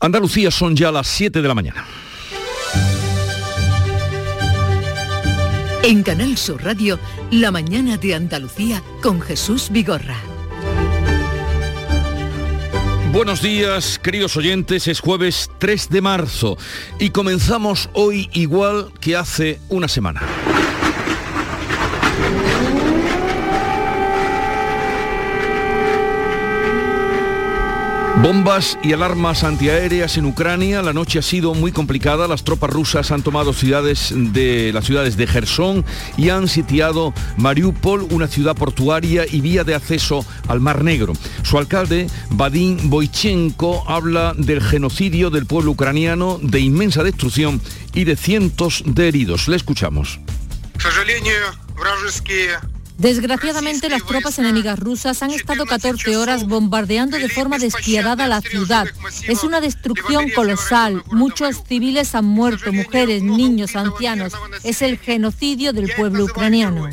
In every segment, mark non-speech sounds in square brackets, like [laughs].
Andalucía son ya las 7 de la mañana. En Canal Sur Radio, La mañana de Andalucía con Jesús Vigorra. Buenos días, queridos oyentes, es jueves 3 de marzo y comenzamos hoy igual que hace una semana. Bombas y alarmas antiaéreas en Ucrania. La noche ha sido muy complicada. Las tropas rusas han tomado ciudades de las ciudades de Gerson y han sitiado Mariupol, una ciudad portuaria y vía de acceso al Mar Negro. Su alcalde, Vadim Boichenko, habla del genocidio del pueblo ucraniano, de inmensa destrucción y de cientos de heridos. Le escuchamos. Desgraciadamente, las tropas enemigas rusas han estado 14 horas bombardeando de forma despiadada la ciudad. Es una destrucción colosal. Muchos civiles han muerto, mujeres, niños, ancianos. Es el genocidio del pueblo ucraniano.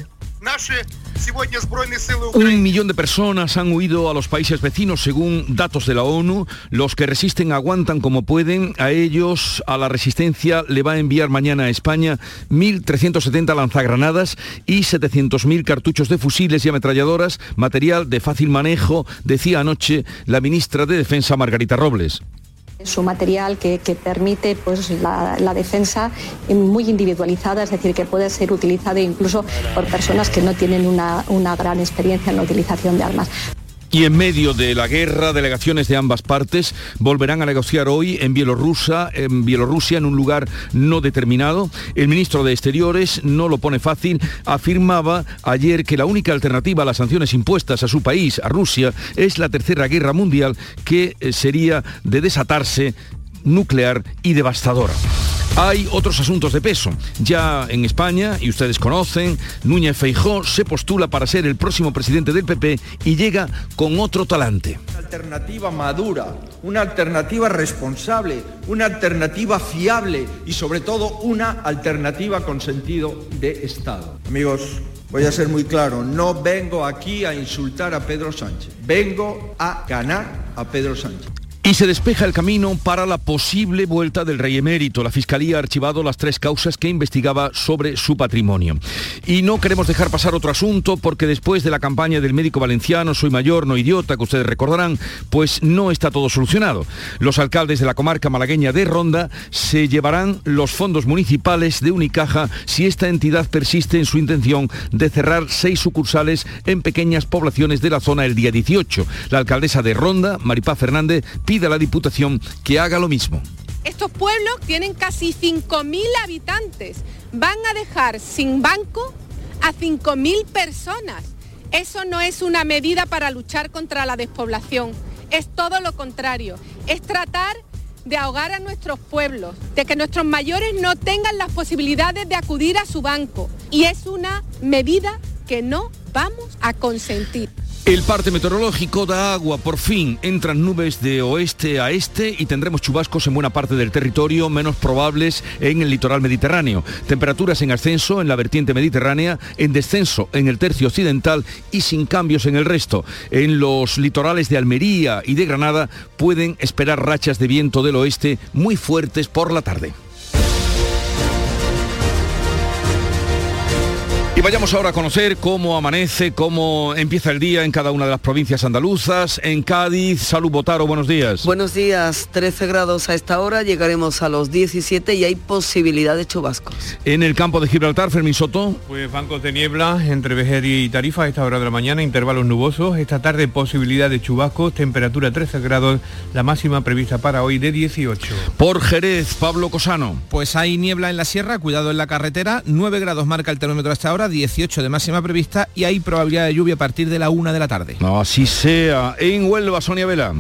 Un millón de personas han huido a los países vecinos según datos de la ONU. Los que resisten aguantan como pueden. A ellos, a la resistencia, le va a enviar mañana a España 1.370 lanzagranadas y 700.000 cartuchos de fusiles y ametralladoras, material de fácil manejo, decía anoche la ministra de Defensa Margarita Robles. Es un material que, permite pues, la, defensa muy individualizada, es decir, que puede ser utilizado incluso por personas que no tienen una, una gran experiencia en la utilización de armas. Y en medio de la guerra, delegaciones de ambas partes volverán a negociar hoy en Bielorrusia, en Bielorrusia, en un lugar no determinado. El ministro de Exteriores no lo pone fácil. Afirmaba ayer que la única alternativa a las sanciones impuestas a su país, a Rusia, es la tercera guerra mundial que eh, sería de desatarse nuclear y devastadora. Hay otros asuntos de peso. Ya en España, y ustedes conocen, Núñez Feijó se postula para ser el próximo presidente del PP y llega con otro talante. Una alternativa madura, una alternativa responsable, una alternativa fiable y sobre todo una alternativa con sentido de Estado. Amigos, Voy a ser muy claro, no vengo aquí a insultar a Pedro Sánchez, vengo a ganar a Pedro Sánchez. Y se despeja el camino para la posible vuelta del rey emérito. La Fiscalía ha archivado las tres causas que investigaba sobre su patrimonio. Y no queremos dejar pasar otro asunto porque después de la campaña del médico valenciano Soy mayor, no idiota, que ustedes recordarán, pues no está todo solucionado. Los alcaldes de la comarca malagueña de Ronda se llevarán los fondos municipales de Unicaja si esta entidad persiste en su intención de cerrar seis sucursales en pequeñas poblaciones de la zona el día 18. La alcaldesa de Ronda, Maripá Fernández, pide a la Diputación que haga lo mismo. Estos pueblos tienen casi 5.000 habitantes. Van a dejar sin banco a 5.000 personas. Eso no es una medida para luchar contra la despoblación. Es todo lo contrario. Es tratar de ahogar a nuestros pueblos, de que nuestros mayores no tengan las posibilidades de acudir a su banco. Y es una medida que no vamos a consentir. El parte meteorológico da agua, por fin entran nubes de oeste a este y tendremos chubascos en buena parte del territorio, menos probables en el litoral mediterráneo. Temperaturas en ascenso en la vertiente mediterránea, en descenso en el tercio occidental y sin cambios en el resto. En los litorales de Almería y de Granada pueden esperar rachas de viento del oeste muy fuertes por la tarde. Y vayamos ahora a conocer cómo amanece, cómo empieza el día en cada una de las provincias andaluzas. En Cádiz, Salud Botaro, buenos días. Buenos días, 13 grados a esta hora, llegaremos a los 17 y hay posibilidad de chubascos. En el campo de Gibraltar, Fermín Soto. Pues bancos de niebla entre Vejer y Tarifa a esta hora de la mañana, intervalos nubosos. Esta tarde posibilidad de chubascos, temperatura 13 grados, la máxima prevista para hoy de 18. Por Jerez, Pablo Cosano. Pues hay niebla en la sierra, cuidado en la carretera, 9 grados marca el termómetro hasta ahora 18 de máxima prevista y hay probabilidad de lluvia a partir de la una de la tarde. Así sea. En Huelva, Sonia Vela.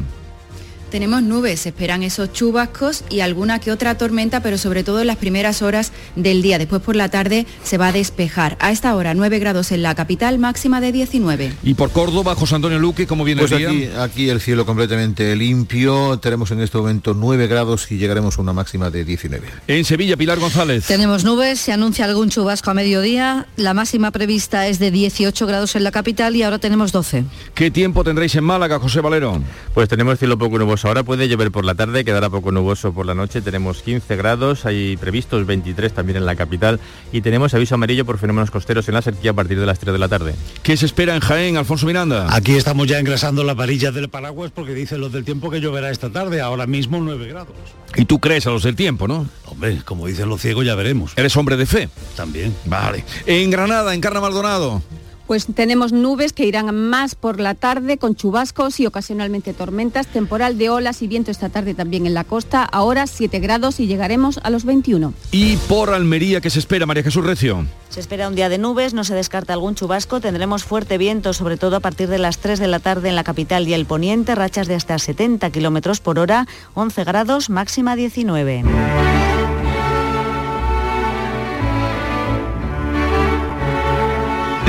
Tenemos nubes, esperan esos chubascos y alguna que otra tormenta, pero sobre todo en las primeras horas del día. Después por la tarde se va a despejar. A esta hora 9 grados en la capital, máxima de 19. Y por Córdoba, José Antonio Luque, ¿cómo viene pues el día? Aquí, aquí el cielo completamente limpio. Tenemos en este momento 9 grados y llegaremos a una máxima de 19. En Sevilla, Pilar González. Tenemos nubes, se anuncia algún chubasco a mediodía. La máxima prevista es de 18 grados en la capital y ahora tenemos 12. ¿Qué tiempo tendréis en Málaga, José Valero? Pues tenemos cielo poco nuboso nuboso. Ahora puede llover por la tarde, quedará poco nuboso por la noche. Tenemos 15 grados, hay previstos 23 también en la capital y tenemos aviso amarillo por fenómenos costeros en la sequía a partir de las 3 de la tarde. ¿Qué se espera en Jaén, Alfonso Miranda? Aquí estamos ya engrasando la varilla del paraguas porque dicen los del tiempo que lloverá esta tarde, ahora mismo 9 grados. Y tú crees a los del tiempo, ¿no? Hombre, como dicen los ciegos ya veremos. ¿Eres hombre de fe? También. Vale. En Granada, en Carna Maldonado. Pues tenemos nubes que irán más por la tarde con chubascos y ocasionalmente tormentas, temporal de olas y viento esta tarde también en la costa, ahora 7 grados y llegaremos a los 21. ¿Y por Almería qué se espera, María Jesús Recio? Se espera un día de nubes, no se descarta algún chubasco, tendremos fuerte viento, sobre todo a partir de las 3 de la tarde en la capital y el poniente, rachas de hasta 70 kilómetros por hora, 11 grados, máxima 19.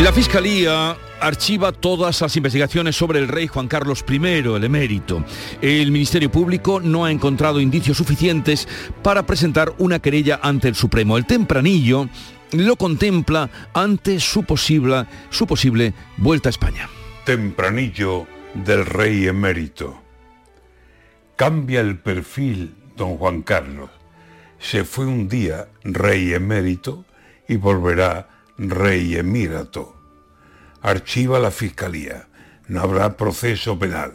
La Fiscalía archiva todas las investigaciones sobre el rey Juan Carlos I, el emérito. El Ministerio Público no ha encontrado indicios suficientes para presentar una querella ante el Supremo. El tempranillo lo contempla ante su posible, su posible vuelta a España. Tempranillo del rey emérito. Cambia el perfil don Juan Carlos. Se fue un día rey emérito y volverá rey emírato. Archiva la Fiscalía. No habrá proceso penal,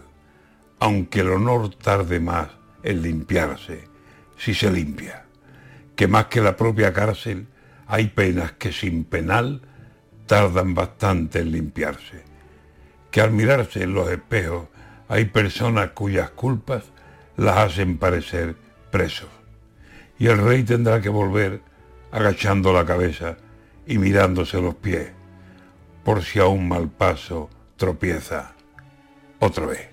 aunque el honor tarde más en limpiarse, si se limpia. Que más que la propia cárcel, hay penas que sin penal tardan bastante en limpiarse. Que al mirarse en los espejos hay personas cuyas culpas las hacen parecer presos. Y el rey tendrá que volver agachando la cabeza y mirándose los pies, por si a un mal paso tropieza otra vez.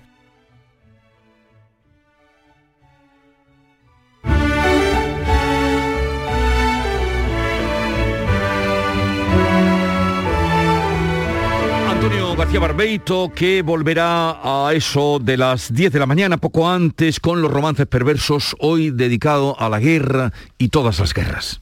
Antonio García Barbeito, que volverá a eso de las 10 de la mañana, poco antes, con los romances perversos, hoy dedicado a la guerra y todas las guerras.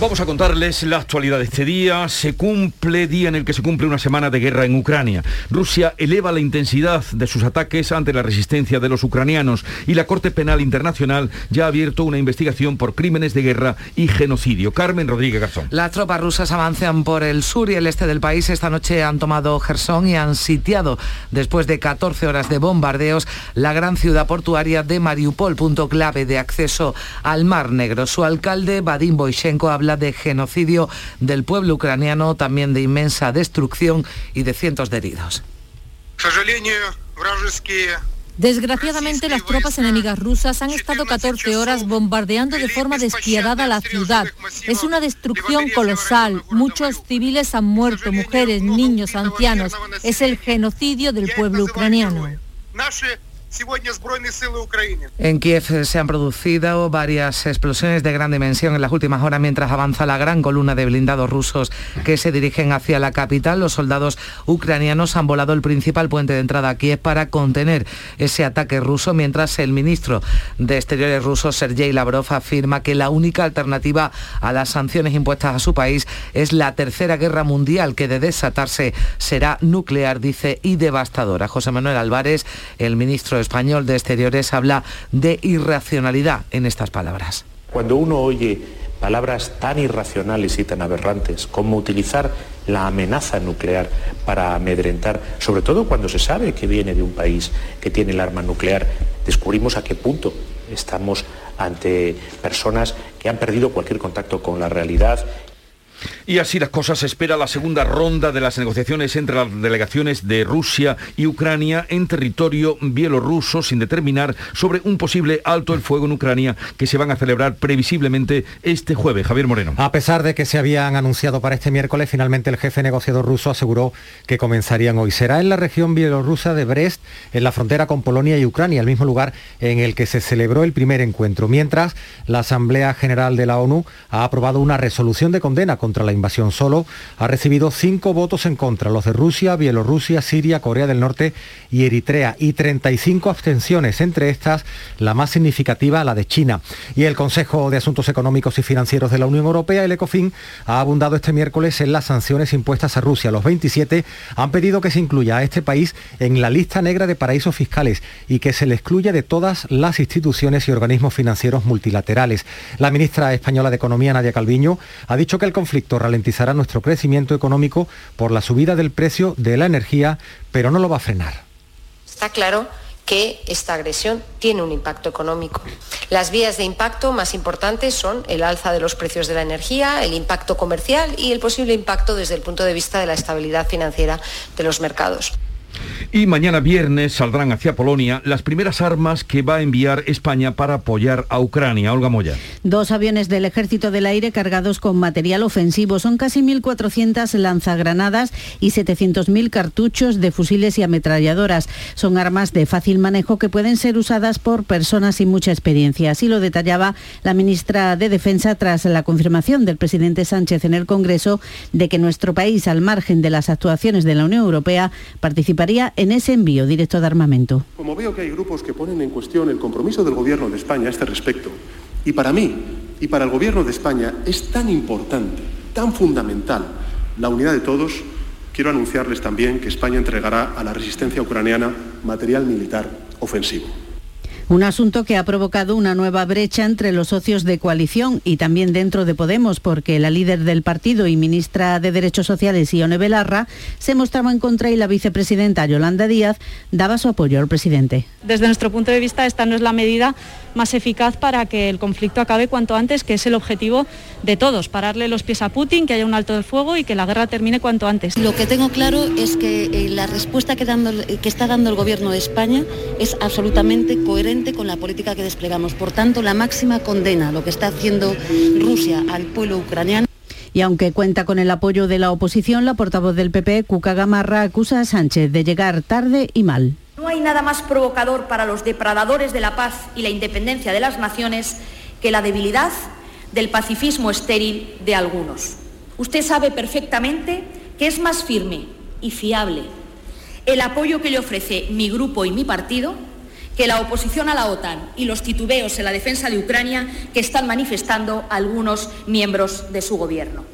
Vamos a contarles la actualidad de este día. Se cumple día en el que se cumple una semana de guerra en Ucrania. Rusia eleva la intensidad de sus ataques ante la resistencia de los ucranianos y la Corte Penal Internacional ya ha abierto una investigación por crímenes de guerra y genocidio. Carmen Rodríguez Garzón. Las tropas rusas avanzan por el sur y el este del país. Esta noche han tomado Gerson y han sitiado, después de 14 horas de bombardeos, la gran ciudad portuaria de Mariupol, punto clave de acceso al Mar Negro. Su alcalde, Vadim Boyshenko, habla de genocidio del pueblo ucraniano, también de inmensa destrucción y de cientos de heridos. Desgraciadamente, las tropas enemigas rusas han estado 14 horas bombardeando de forma despiadada la ciudad. Es una destrucción colosal. Muchos civiles han muerto, mujeres, niños, ancianos. Es el genocidio del pueblo ucraniano. En Kiev se han producido varias explosiones de gran dimensión en las últimas horas mientras avanza la gran columna de blindados rusos que se dirigen hacia la capital. Los soldados ucranianos han volado el principal puente de entrada a Kiev para contener ese ataque ruso, mientras el ministro de Exteriores ruso, Sergei Lavrov, afirma que la única alternativa a las sanciones impuestas a su país es la tercera guerra mundial, que de desatarse será nuclear, dice, y devastadora. José Manuel Álvarez, el ministro español de Exteriores habla de irracionalidad en estas palabras. Cuando uno oye palabras tan irracionales y tan aberrantes como utilizar la amenaza nuclear para amedrentar, sobre todo cuando se sabe que viene de un país que tiene el arma nuclear, descubrimos a qué punto estamos ante personas que han perdido cualquier contacto con la realidad Y así las cosas, se espera la segunda ronda de las negociaciones entre las delegaciones de Rusia y Ucrania en territorio bielorruso sin determinar sobre un posible alto el fuego en Ucrania que se van a celebrar previsiblemente este jueves. Javier Moreno. A pesar de que se habían anunciado para este miércoles, finalmente el jefe negociador ruso aseguró que comenzarían hoy. Será en la región bielorrusa de Brest, en la frontera con Polonia y Ucrania, el mismo lugar en el que se celebró el primer encuentro. Mientras, la Asamblea General de la ONU ha aprobado una resolución de condena contra la invasión solo ha recibido cinco votos en contra, los de Rusia, Bielorrusia, Siria, Corea del Norte y Eritrea, y 35 abstenciones, entre estas la más significativa, la de China. Y el Consejo de Asuntos Económicos y Financieros de la Unión Europea, el ECOFIN, ha abundado este miércoles en las sanciones impuestas a Rusia. Los 27 han pedido que se incluya a este país en la lista negra de paraísos fiscales y que se le excluya de todas las instituciones y organismos financieros multilaterales. La ministra española de Economía, Nadia Calviño, ha dicho que el conflicto ralentizará nuestro crecimiento económico por la subida del precio de la energía, pero no lo va a frenar. Está claro que esta agresión tiene un impacto económico. Las vías de impacto más importantes son el alza de los precios de la energía, el impacto comercial y el posible impacto desde el punto de vista de la estabilidad financiera de los mercados. Y mañana viernes saldrán hacia Polonia las primeras armas que va a enviar España para apoyar a Ucrania. Olga Moya. Dos aviones del Ejército del Aire cargados con material ofensivo. Son casi 1.400 lanzagranadas y 700.000 cartuchos de fusiles y ametralladoras. Son armas de fácil manejo que pueden ser usadas por personas sin mucha experiencia. Así lo detallaba la ministra de Defensa tras la confirmación del presidente Sánchez en el Congreso de que nuestro país, al margen de las actuaciones de la Unión Europea, en ese envío directo de armamento. Como veo que hay grupos que ponen en cuestión el compromiso del Gobierno de España a este respecto, y para mí y para el Gobierno de España es tan importante, tan fundamental la unidad de todos, quiero anunciarles también que España entregará a la resistencia ucraniana material militar ofensivo. Un asunto que ha provocado una nueva brecha entre los socios de coalición y también dentro de Podemos, porque la líder del partido y ministra de Derechos Sociales, Ione Belarra, se mostraba en contra y la vicepresidenta Yolanda Díaz daba su apoyo al presidente. Desde nuestro punto de vista, esta no es la medida más eficaz para que el conflicto acabe cuanto antes, que es el objetivo de todos, pararle los pies a Putin, que haya un alto del fuego y que la guerra termine cuanto antes. Lo que tengo claro es que eh, la respuesta que, dando, que está dando el Gobierno de España es absolutamente coherente con la política que desplegamos. Por tanto, la máxima condena a lo que está haciendo Rusia al pueblo ucraniano. Y aunque cuenta con el apoyo de la oposición, la portavoz del PP, Cuca Gamarra, acusa a Sánchez de llegar tarde y mal. No hay nada más provocador para los depredadores de la paz y la independencia de las naciones que la debilidad del pacifismo estéril de algunos. Usted sabe perfectamente que es más firme y fiable el apoyo que le ofrece mi grupo y mi partido que la oposición a la OTAN y los titubeos en la defensa de Ucrania que están manifestando algunos miembros de su gobierno.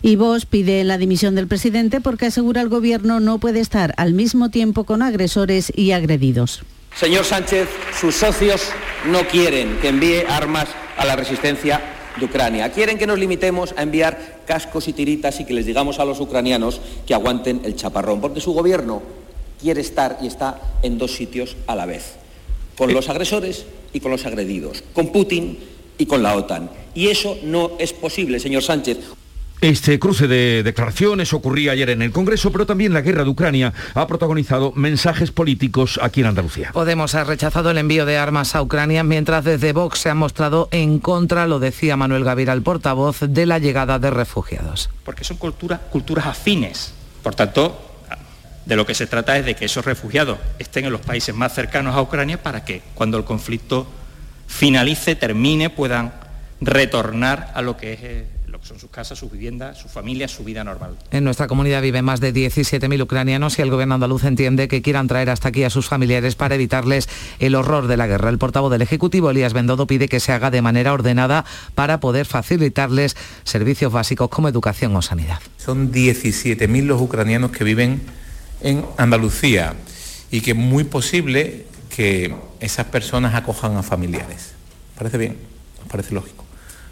Y Vox pide la dimisión del presidente porque asegura el gobierno no puede estar al mismo tiempo con agresores y agredidos. Señor Sánchez, sus socios no quieren que envíe armas a la resistencia de Ucrania. Quieren que nos limitemos a enviar cascos y tiritas y que les digamos a los ucranianos que aguanten el chaparrón, porque su gobierno quiere estar y está en dos sitios a la vez, con los agresores y con los agredidos, con Putin y con la OTAN. Y eso no es posible, señor Sánchez. Este cruce de declaraciones ocurría ayer en el Congreso, pero también la guerra de Ucrania ha protagonizado mensajes políticos aquí en Andalucía. Podemos ha rechazado el envío de armas a Ucrania, mientras desde Vox se ha mostrado en contra, lo decía Manuel Gavira, el portavoz, de la llegada de refugiados. Porque son culturas, culturas afines. Por tanto, de lo que se trata es de que esos refugiados estén en los países más cercanos a Ucrania para que cuando el conflicto finalice, termine, puedan retornar a lo que es eh, lo que son sus casas, sus viviendas, sus familias, su vida normal. En nuestra comunidad viven más de 17.000 ucranianos y el gobierno andaluz entiende que quieran traer hasta aquí a sus familiares para evitarles el horror de la guerra. El portavoz del Ejecutivo, Elías Bendodo, pide que se haga de manera ordenada para poder facilitarles servicios básicos como educación o sanidad. Son 17.000 los ucranianos que viven en Andalucía y que es muy posible que esas personas acojan a familiares. ¿Parece bien? ¿Os parece lógico?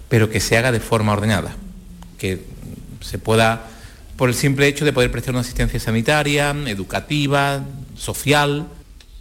Pero que se haga de forma ordenada, que se pueda, por el simple hecho de poder prestar una asistencia sanitaria, educativa, social,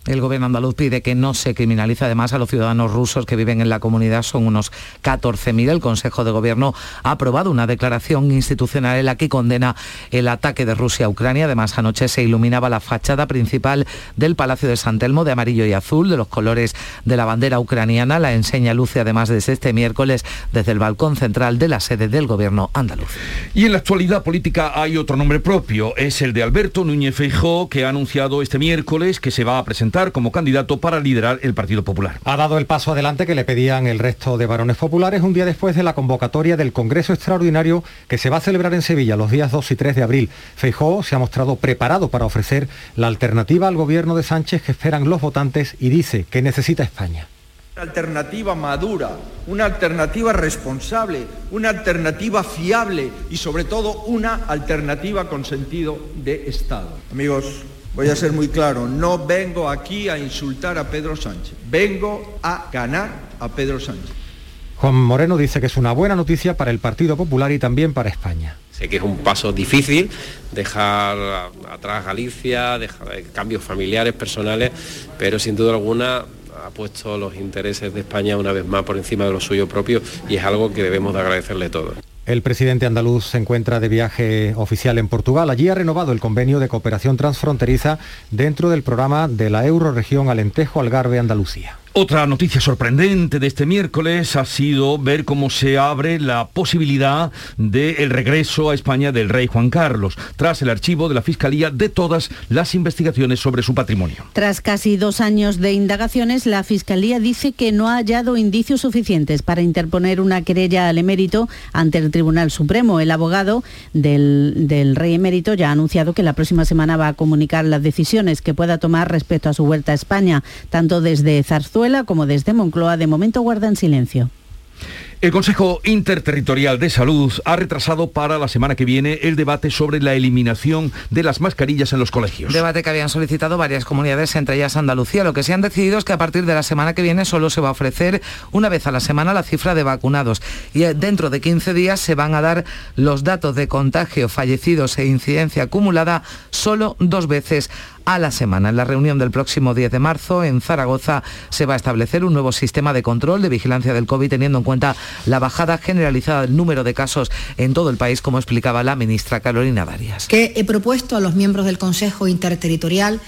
El gobierno andaluz pide que no se criminalice además a los ciudadanos rusos que viven en la comunidad, son unos 14.000. El Consejo de Gobierno ha aprobado una declaración institucional en la que condena el ataque de Rusia a Ucrania. Además, anoche se iluminaba la fachada principal del Palacio de San Telmo de amarillo y azul, de los colores de la bandera ucraniana. La enseña luce además desde este miércoles desde el balcón central de la sede del gobierno andaluz. Y en la actualidad política hay otro nombre propio, es el de Alberto Núñez Feijó, que ha anunciado este miércoles que se va a presentar como candidato para liderar el Partido Popular. Ha dado el paso adelante que le pedían el resto de varones populares un día después de la convocatoria del Congreso Extraordinario que se va a celebrar en Sevilla los días 2 y 3 de abril. Feijóo se ha mostrado preparado para ofrecer la alternativa al gobierno de Sánchez que esperan los votantes y dice que necesita España. Una alternativa madura, una alternativa responsable, una alternativa fiable y sobre todo una alternativa con sentido de Estado. Amigos, Voy a ser muy claro, no vengo aquí a insultar a Pedro Sánchez, vengo a ganar a Pedro Sánchez. Juan Moreno dice que es una buena noticia para el Partido Popular y también para España. Sé que es un paso difícil dejar atrás Galicia, dejar eh, cambios familiares, personales, pero sin duda alguna ha puesto los intereses de España una vez más por encima de los suyos propios y es algo que debemos de agradecerle todos. El presidente andaluz se encuentra de viaje oficial en Portugal. Allí ha renovado el convenio de cooperación transfronteriza dentro del programa de la Euroregión Alentejo Algarve Andalucía. Otra noticia sorprendente de este miércoles ha sido ver cómo se abre la posibilidad del regreso a España del rey Juan Carlos, tras el archivo de la Fiscalía de todas las investigaciones sobre su patrimonio. Tras casi dos años de indagaciones, la Fiscalía dice que no ha hallado indicios suficientes para interponer una querella al emérito ante el Tribunal Supremo. El abogado del, del rey emérito ya ha anunciado que la próxima semana va a comunicar las decisiones que pueda tomar respecto a su vuelta a España, tanto desde Zarzuela como desde Moncloa de momento guardan silencio. El Consejo Interterritorial de Salud ha retrasado para la semana que viene el debate sobre la eliminación de las mascarillas en los colegios. Debate que habían solicitado varias comunidades, entre ellas Andalucía. Lo que se han decidido es que a partir de la semana que viene solo se va a ofrecer una vez a la semana la cifra de vacunados y eh, dentro de 15 días se van a dar los datos de contagio, fallecidos e incidencia acumulada solo dos veces a la semana. En la reunión del próximo 10 de marzo en Zaragoza se va a establecer un nuevo sistema de control de vigilancia del COVID teniendo en cuenta la bajada generalizada del número de casos en todo el país, como explicaba la ministra Carolina Darias. Que he propuesto a los miembros del Consejo Interterritorial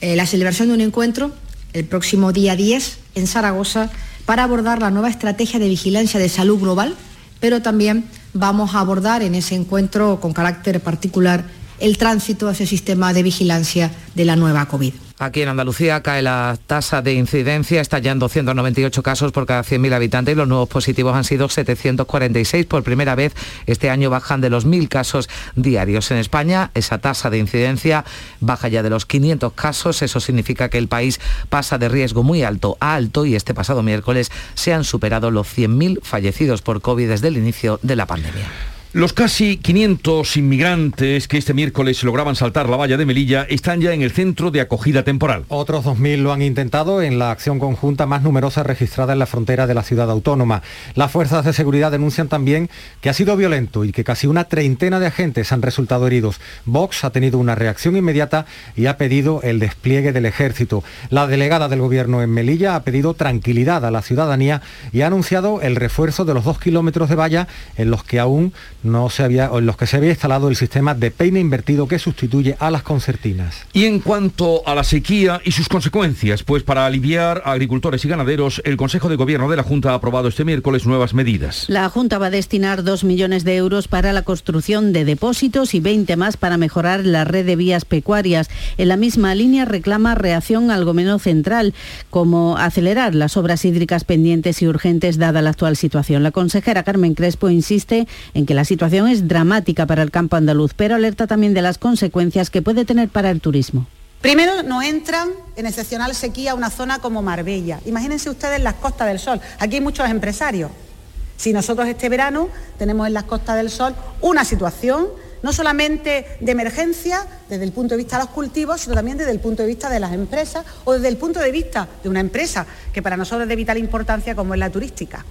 eh, la celebración de un encuentro el próximo día 10 en Zaragoza para abordar la nueva estrategia de vigilancia de salud global, pero también vamos a abordar en ese encuentro con carácter particular el tránsito a ese sistema de vigilancia de la nueva COVID. Aquí en Andalucía cae la tasa de incidencia, está ya en 298 casos por cada 100.000 habitantes y los nuevos positivos han sido 746. Por primera vez este año bajan de los 1.000 casos diarios. En España esa tasa de incidencia baja ya de los 500 casos. Eso significa que el país pasa de riesgo muy alto a alto y este pasado miércoles se han superado los 100.000 fallecidos por COVID desde el inicio de la pandemia. Los casi 500 inmigrantes que este miércoles lograban saltar la valla de Melilla están ya en el centro de acogida temporal. Otros 2.000 lo han intentado en la acción conjunta más numerosa registrada en la frontera de la ciudad autónoma. Las fuerzas de seguridad denuncian también que ha sido violento y que casi una treintena de agentes han resultado heridos. Vox ha tenido una reacción inmediata y ha pedido el despliegue del ejército. La delegada del gobierno en Melilla ha pedido tranquilidad a la ciudadanía y ha anunciado el refuerzo de los dos kilómetros de valla en los que aún no se había, en los que se había instalado el sistema de peine invertido que sustituye a las concertinas. Y en cuanto a la sequía y sus consecuencias, pues para aliviar a agricultores y ganaderos, el Consejo de Gobierno de la Junta ha aprobado este miércoles nuevas medidas. La Junta va a destinar 2 millones de euros para la construcción de depósitos y 20 más para mejorar la red de vías pecuarias. En la misma línea reclama reacción al gobierno central, como acelerar las obras hídricas pendientes y urgentes dada la actual situación. La consejera Carmen Crespo insiste en que las situación es dramática para el campo andaluz, pero alerta también de las consecuencias que puede tener para el turismo. Primero, no entran en excepcional sequía una zona como Marbella. Imagínense ustedes las Costas del Sol. Aquí hay muchos empresarios. Si nosotros este verano tenemos en las Costas del Sol una situación no solamente de emergencia desde el punto de vista de los cultivos, sino también desde el punto de vista de las empresas o desde el punto de vista de una empresa que para nosotros es de vital importancia como es la turística.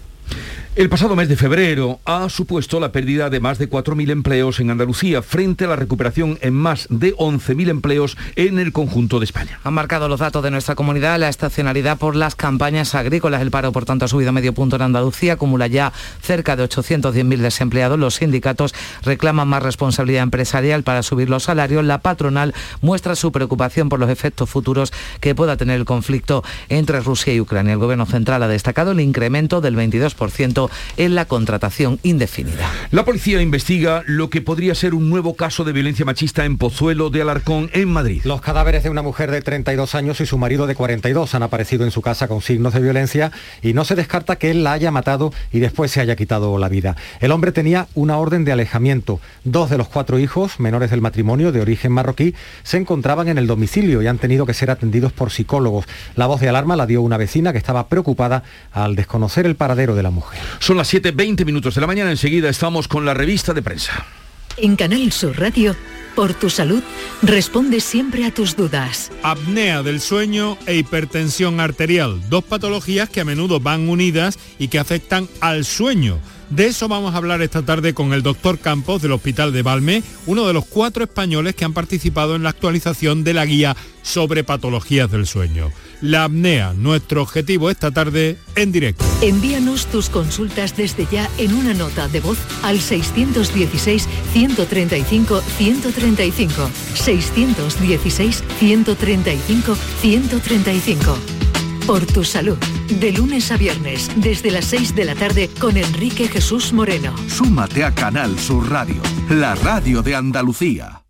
El pasado mes de febrero ha supuesto la pérdida de más de 4.000 empleos en Andalucía frente a la recuperación en más de 11.000 empleos en el conjunto de España. Han marcado los datos de nuestra comunidad la estacionalidad por las campañas agrícolas. El paro, por tanto, ha subido medio punto en Andalucía, acumula ya cerca de 810.000 desempleados. Los sindicatos reclaman más responsabilidad empresarial para subir los salarios. La patronal muestra su preocupación por los efectos futuros que pueda tener el conflicto entre Rusia y Ucrania. El Gobierno central ha destacado el incremento del 22% en la contratación indefinida. La policía investiga lo que podría ser un nuevo caso de violencia machista en Pozuelo de Alarcón, en Madrid. Los cadáveres de una mujer de 32 años y su marido de 42 han aparecido en su casa con signos de violencia y no se descarta que él la haya matado y después se haya quitado la vida. El hombre tenía una orden de alejamiento. Dos de los cuatro hijos, menores del matrimonio de origen marroquí, se encontraban en el domicilio y han tenido que ser atendidos por psicólogos. La voz de alarma la dio una vecina que estaba preocupada al desconocer el paradero de la mujer. Son las 7.20 minutos de la mañana, enseguida estamos con la revista de prensa. En Canal Sur Radio, por tu salud, responde siempre a tus dudas. Apnea del sueño e hipertensión arterial, dos patologías que a menudo van unidas y que afectan al sueño. De eso vamos a hablar esta tarde con el doctor Campos del Hospital de Valme, uno de los cuatro españoles que han participado en la actualización de la guía sobre patologías del sueño la apnea. Nuestro objetivo esta tarde en directo. Envíanos tus consultas desde ya en una nota de voz al 616-135-135. 616-135-135. Por tu salud. De lunes a viernes, desde las 6 de la tarde, con Enrique Jesús Moreno. Súmate a Canal Sur Radio, la radio de Andalucía.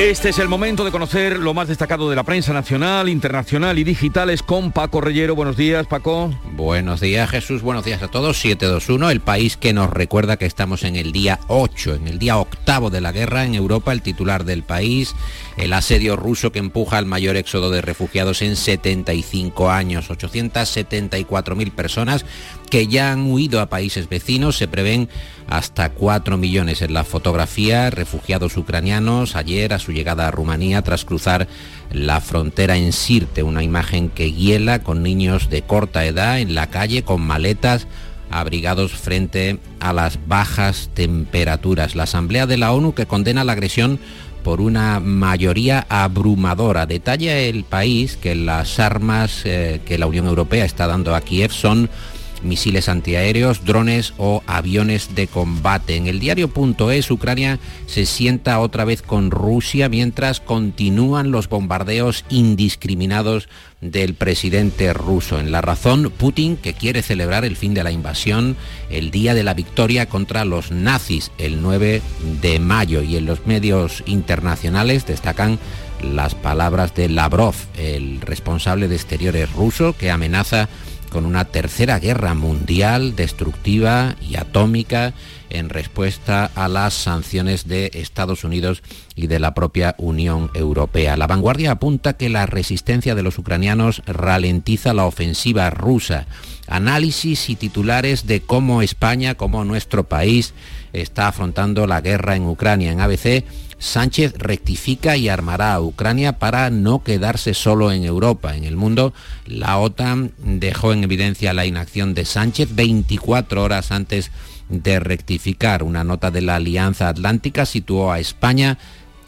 Este es el momento de conocer lo más destacado de la prensa nacional, internacional y digitales con Paco Reyero. Buenos días, Paco. Buenos días, Jesús. Buenos días a todos. 721, el país que nos recuerda que estamos en el día 8, en el día octavo de la guerra en Europa, el titular del país, el asedio ruso que empuja al mayor éxodo de refugiados en 75 años, 874.000 personas que ya han huido a países vecinos. Se prevén hasta 4 millones en la fotografía, refugiados ucranianos ayer a su llegada a Rumanía tras cruzar la frontera en Sirte, una imagen que hiela con niños de corta edad en la calle con maletas abrigados frente a las bajas temperaturas. La Asamblea de la ONU que condena la agresión por una mayoría abrumadora. Detalla el país que las armas eh, que la Unión Europea está dando a Kiev son misiles antiaéreos, drones o aviones de combate. En el diario.es, Ucrania se sienta otra vez con Rusia mientras continúan los bombardeos indiscriminados del presidente ruso. En la razón, Putin, que quiere celebrar el fin de la invasión, el día de la victoria contra los nazis, el 9 de mayo. Y en los medios internacionales destacan las palabras de Lavrov, el responsable de exteriores ruso, que amenaza con una tercera guerra mundial destructiva y atómica en respuesta a las sanciones de Estados Unidos y de la propia Unión Europea. La vanguardia apunta que la resistencia de los ucranianos ralentiza la ofensiva rusa. Análisis y titulares de cómo España, como nuestro país, está afrontando la guerra en Ucrania. En ABC Sánchez rectifica y armará a Ucrania para no quedarse solo en Europa. En el mundo, la OTAN dejó en evidencia la inacción de Sánchez 24 horas antes de rectificar. Una nota de la Alianza Atlántica situó a España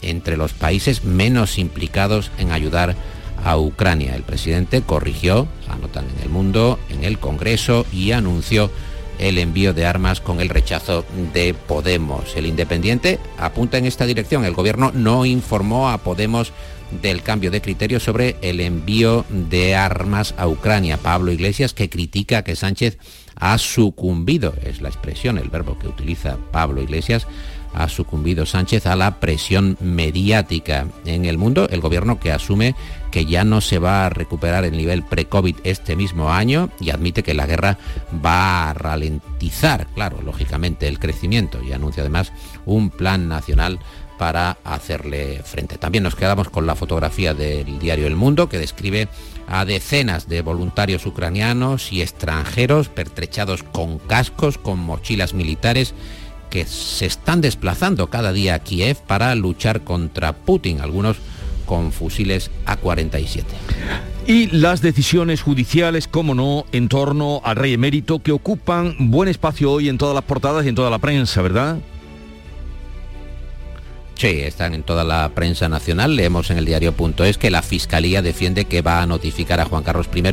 entre los países menos implicados en ayudar a Ucrania. El presidente corrigió, anotan en el mundo, en el Congreso y anunció el envío de armas con el rechazo de Podemos. El Independiente apunta en esta dirección. El gobierno no informó a Podemos del cambio de criterio sobre el envío de armas a Ucrania. Pablo Iglesias que critica que Sánchez ha sucumbido, es la expresión, el verbo que utiliza Pablo Iglesias, ha sucumbido Sánchez a la presión mediática en el mundo, el gobierno que asume que ya no se va a recuperar el nivel pre-COVID este mismo año y admite que la guerra va a ralentizar, claro, lógicamente, el crecimiento y anuncia además un plan nacional para hacerle frente. También nos quedamos con la fotografía del diario El Mundo que describe a decenas de voluntarios ucranianos y extranjeros pertrechados con cascos, con mochilas militares que se están desplazando cada día a Kiev para luchar contra Putin, algunos con fusiles A-47. Y las decisiones judiciales, como no, en torno al rey emérito, que ocupan buen espacio hoy en todas las portadas y en toda la prensa, ¿verdad? Sí, están en toda la prensa nacional. Leemos en el diario.es que la Fiscalía defiende que va a notificar a Juan Carlos I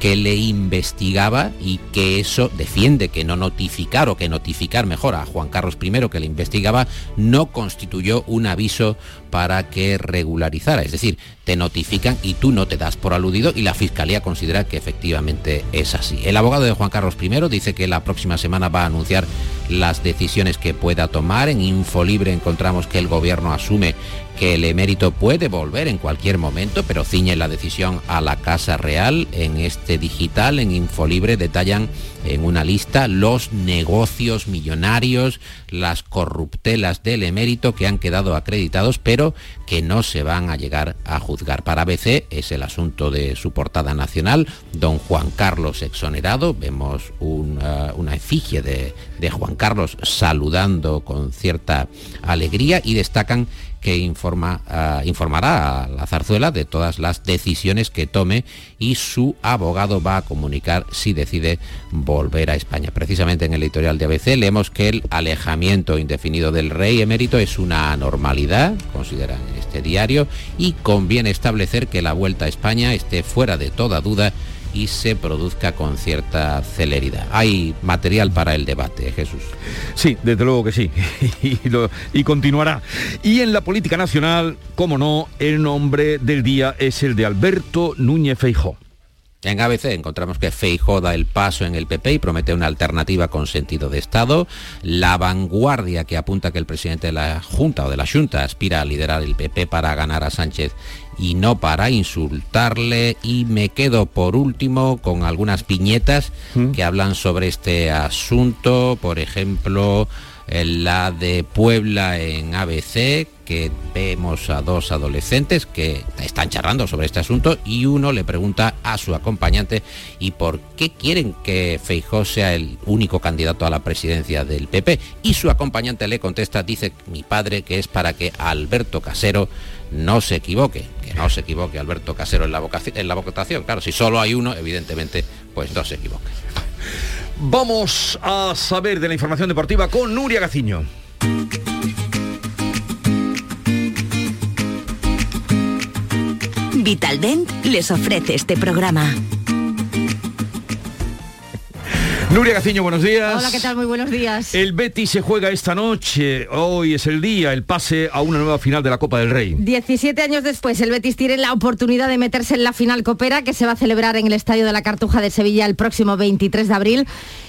que le investigaba y que eso defiende que no notificar o que notificar mejor a Juan Carlos I que le investigaba no constituyó un aviso para que regularizara. Es decir, te notifican y tú no te das por aludido y la Fiscalía considera que efectivamente es así. El abogado de Juan Carlos I dice que la próxima semana va a anunciar las decisiones que pueda tomar. En Infolibre encontramos que el gobierno asume que el emérito puede volver en cualquier momento, pero ciñe la decisión a la Casa Real. En este digital, en Infolibre, detallan en una lista los negocios millonarios, las corruptelas del emérito que han quedado acreditados, pero que no se van a llegar a juzgar. Para ABC es el asunto de su portada nacional, don Juan Carlos exonerado, vemos una, una efigie de Juan Carlos saludando con cierta alegría y destacan que uh, informará a la zarzuela de todas las decisiones que tome y su abogado va a comunicar si decide volver a España. Precisamente en el editorial de ABC leemos que el alejamiento indefinido del rey emérito es una anormalidad, consideran este diario, y conviene establecer que la vuelta a España esté fuera de toda duda y se produzca con cierta celeridad. Hay material para el debate, Jesús. Sí, desde luego que sí, [laughs] y, lo, y, continuará. Y en la política nacional, como no, el nombre del día es el de Alberto Núñez Feijó. En ABC encontramos que Feijó da el paso en el PP y promete una alternativa con sentido de Estado. La vanguardia que apunta que el presidente de la Junta o de la Junta aspira a liderar el PP para ganar a Sánchez y no para insultarle. Y me quedo por último con algunas piñetas ¿Mm? que hablan sobre este asunto. Por ejemplo, la de Puebla en ABC, que vemos a dos adolescentes que están charlando sobre este asunto y uno le pregunta a su acompañante y por qué quieren que Feijó sea el único candidato a la presidencia del PP y su acompañante le contesta, dice mi padre que es para que Alberto Casero no se equivoque, que no se equivoque Alberto Casero en la, en la votación. Claro, si solo hay uno, evidentemente, pues no se equivoque. Vamos a saber de la información deportiva con Nuria Gaciño. Vitaldent les ofrece este programa. Nuria Gaciño, buenos días. Hola, ¿qué tal? Muy buenos días. El Betis se juega esta noche. Hoy es el día, el pase a una nueva final de la Copa del Rey. 17 años después, el Betis tiene la oportunidad de meterse en la final copera que se va a celebrar en el Estadio de la Cartuja de Sevilla el próximo 23 de abril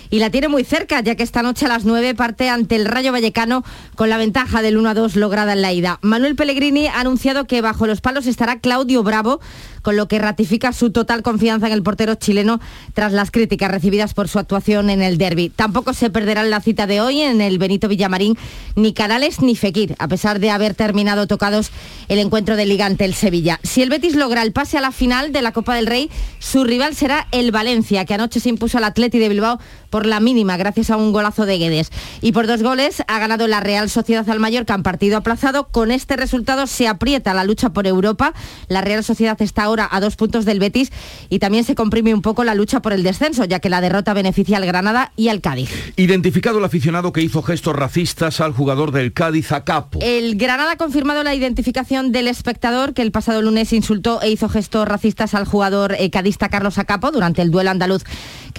y la tiene muy cerca, ya que esta noche a las 9 parte ante el Rayo Vallecano con la ventaja del 1 a 2 lograda en la ida. Manuel Pellegrini ha anunciado que bajo los palos estará Claudio Bravo, con lo que ratifica su total confianza en el portero chileno tras las críticas recibidas por su actuación en el derby. Tampoco se perderán la cita de hoy en el Benito Villamarín ni Canales ni Fekir, a pesar de haber terminado tocados el encuentro de Liga ante el Sevilla. Si el Betis logra el pase a la final de la Copa del Rey, su rival será el Valencia, que anoche se impuso al Atleti de Bilbao por la mínima gracias a un golazo de Guedes. Y por dos goles ha ganado la Real Sociedad al Mallorca en partido aplazado. Con este resultado se aprieta la lucha por Europa. La Real Sociedad está ahora a dos puntos del Betis y también se comprime un poco la lucha por el descenso, ya que la derrota beneficia al Granada y al Cádiz. Identificado el aficionado que hizo gestos racistas al jugador del Cádiz a Capo. El Granada ha confirmado la identificación del espectador que el pasado lunes insultó e hizo gestos racistas al jugador eh, cadista Carlos Acapo durante el duelo andaluz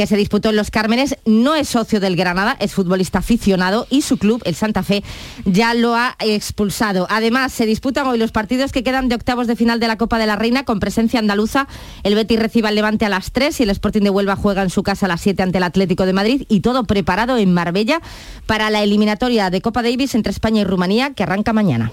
que se disputó en Los Cármenes. No es socio del Granada, es futbolista aficionado y su club, el Santa Fe, ya lo ha expulsado. Además, se disputan hoy los partidos que quedan de octavos de final de la Copa de la Reina con presencia andaluza. El Betis recibe al Levante a las 3 y el Sporting de Huelva juega en su casa a las 7 ante el Atlético de Madrid y todo preparado en Marbella para la eliminatoria de Copa Davis entre España y Rumanía que arranca mañana.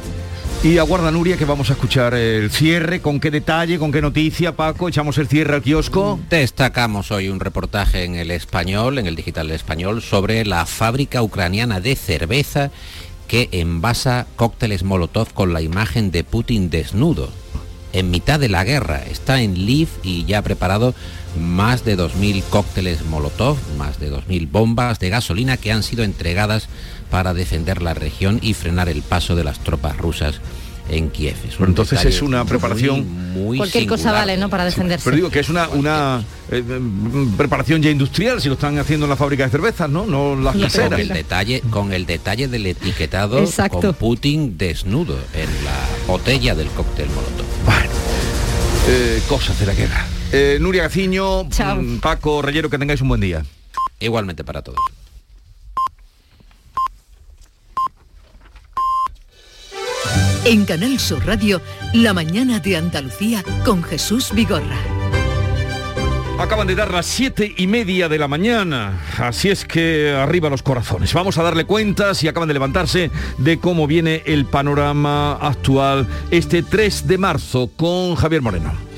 Y aguarda Nuria que vamos a escuchar el cierre, con qué detalle, con qué noticia, Paco, echamos el cierre al kiosco. Destacamos hoy un reportaje en el español, en el digital español, sobre la fábrica ucraniana de cerveza que envasa cócteles Molotov con la imagen de Putin desnudo. En mitad de la guerra está en Lviv y ya ha preparado más de 2.000 cócteles Molotov, más de 2.000 bombas de gasolina que han sido entregadas para defender la región y frenar el paso de las tropas rusas en Kiev. entonces es una preparación muy, Cualquier cosa vale, ¿no? Para defenderse. pero digo que es una, una eh, mm, preparación ya industrial, si lo están haciendo en la fábrica de cervezas, ¿no? No las caseras. Con el detalle, con el detalle del etiquetado Exacto. con Putin desnudo en la botella del cóctel Molotov. Eh, cosas de la guerra. Eh, Nuria Gaciño, mm, Paco Reyero, que tengáis un buen día. Igualmente para todos. En Canal Sur Radio, La mañana de Andalucía con Jesús Vigorra. Acaban de dar las siete y media de la mañana, así es que arriba los corazones. Vamos a darle cuentas y acaban de levantarse de cómo viene el panorama actual este 3 de marzo con Javier Moreno.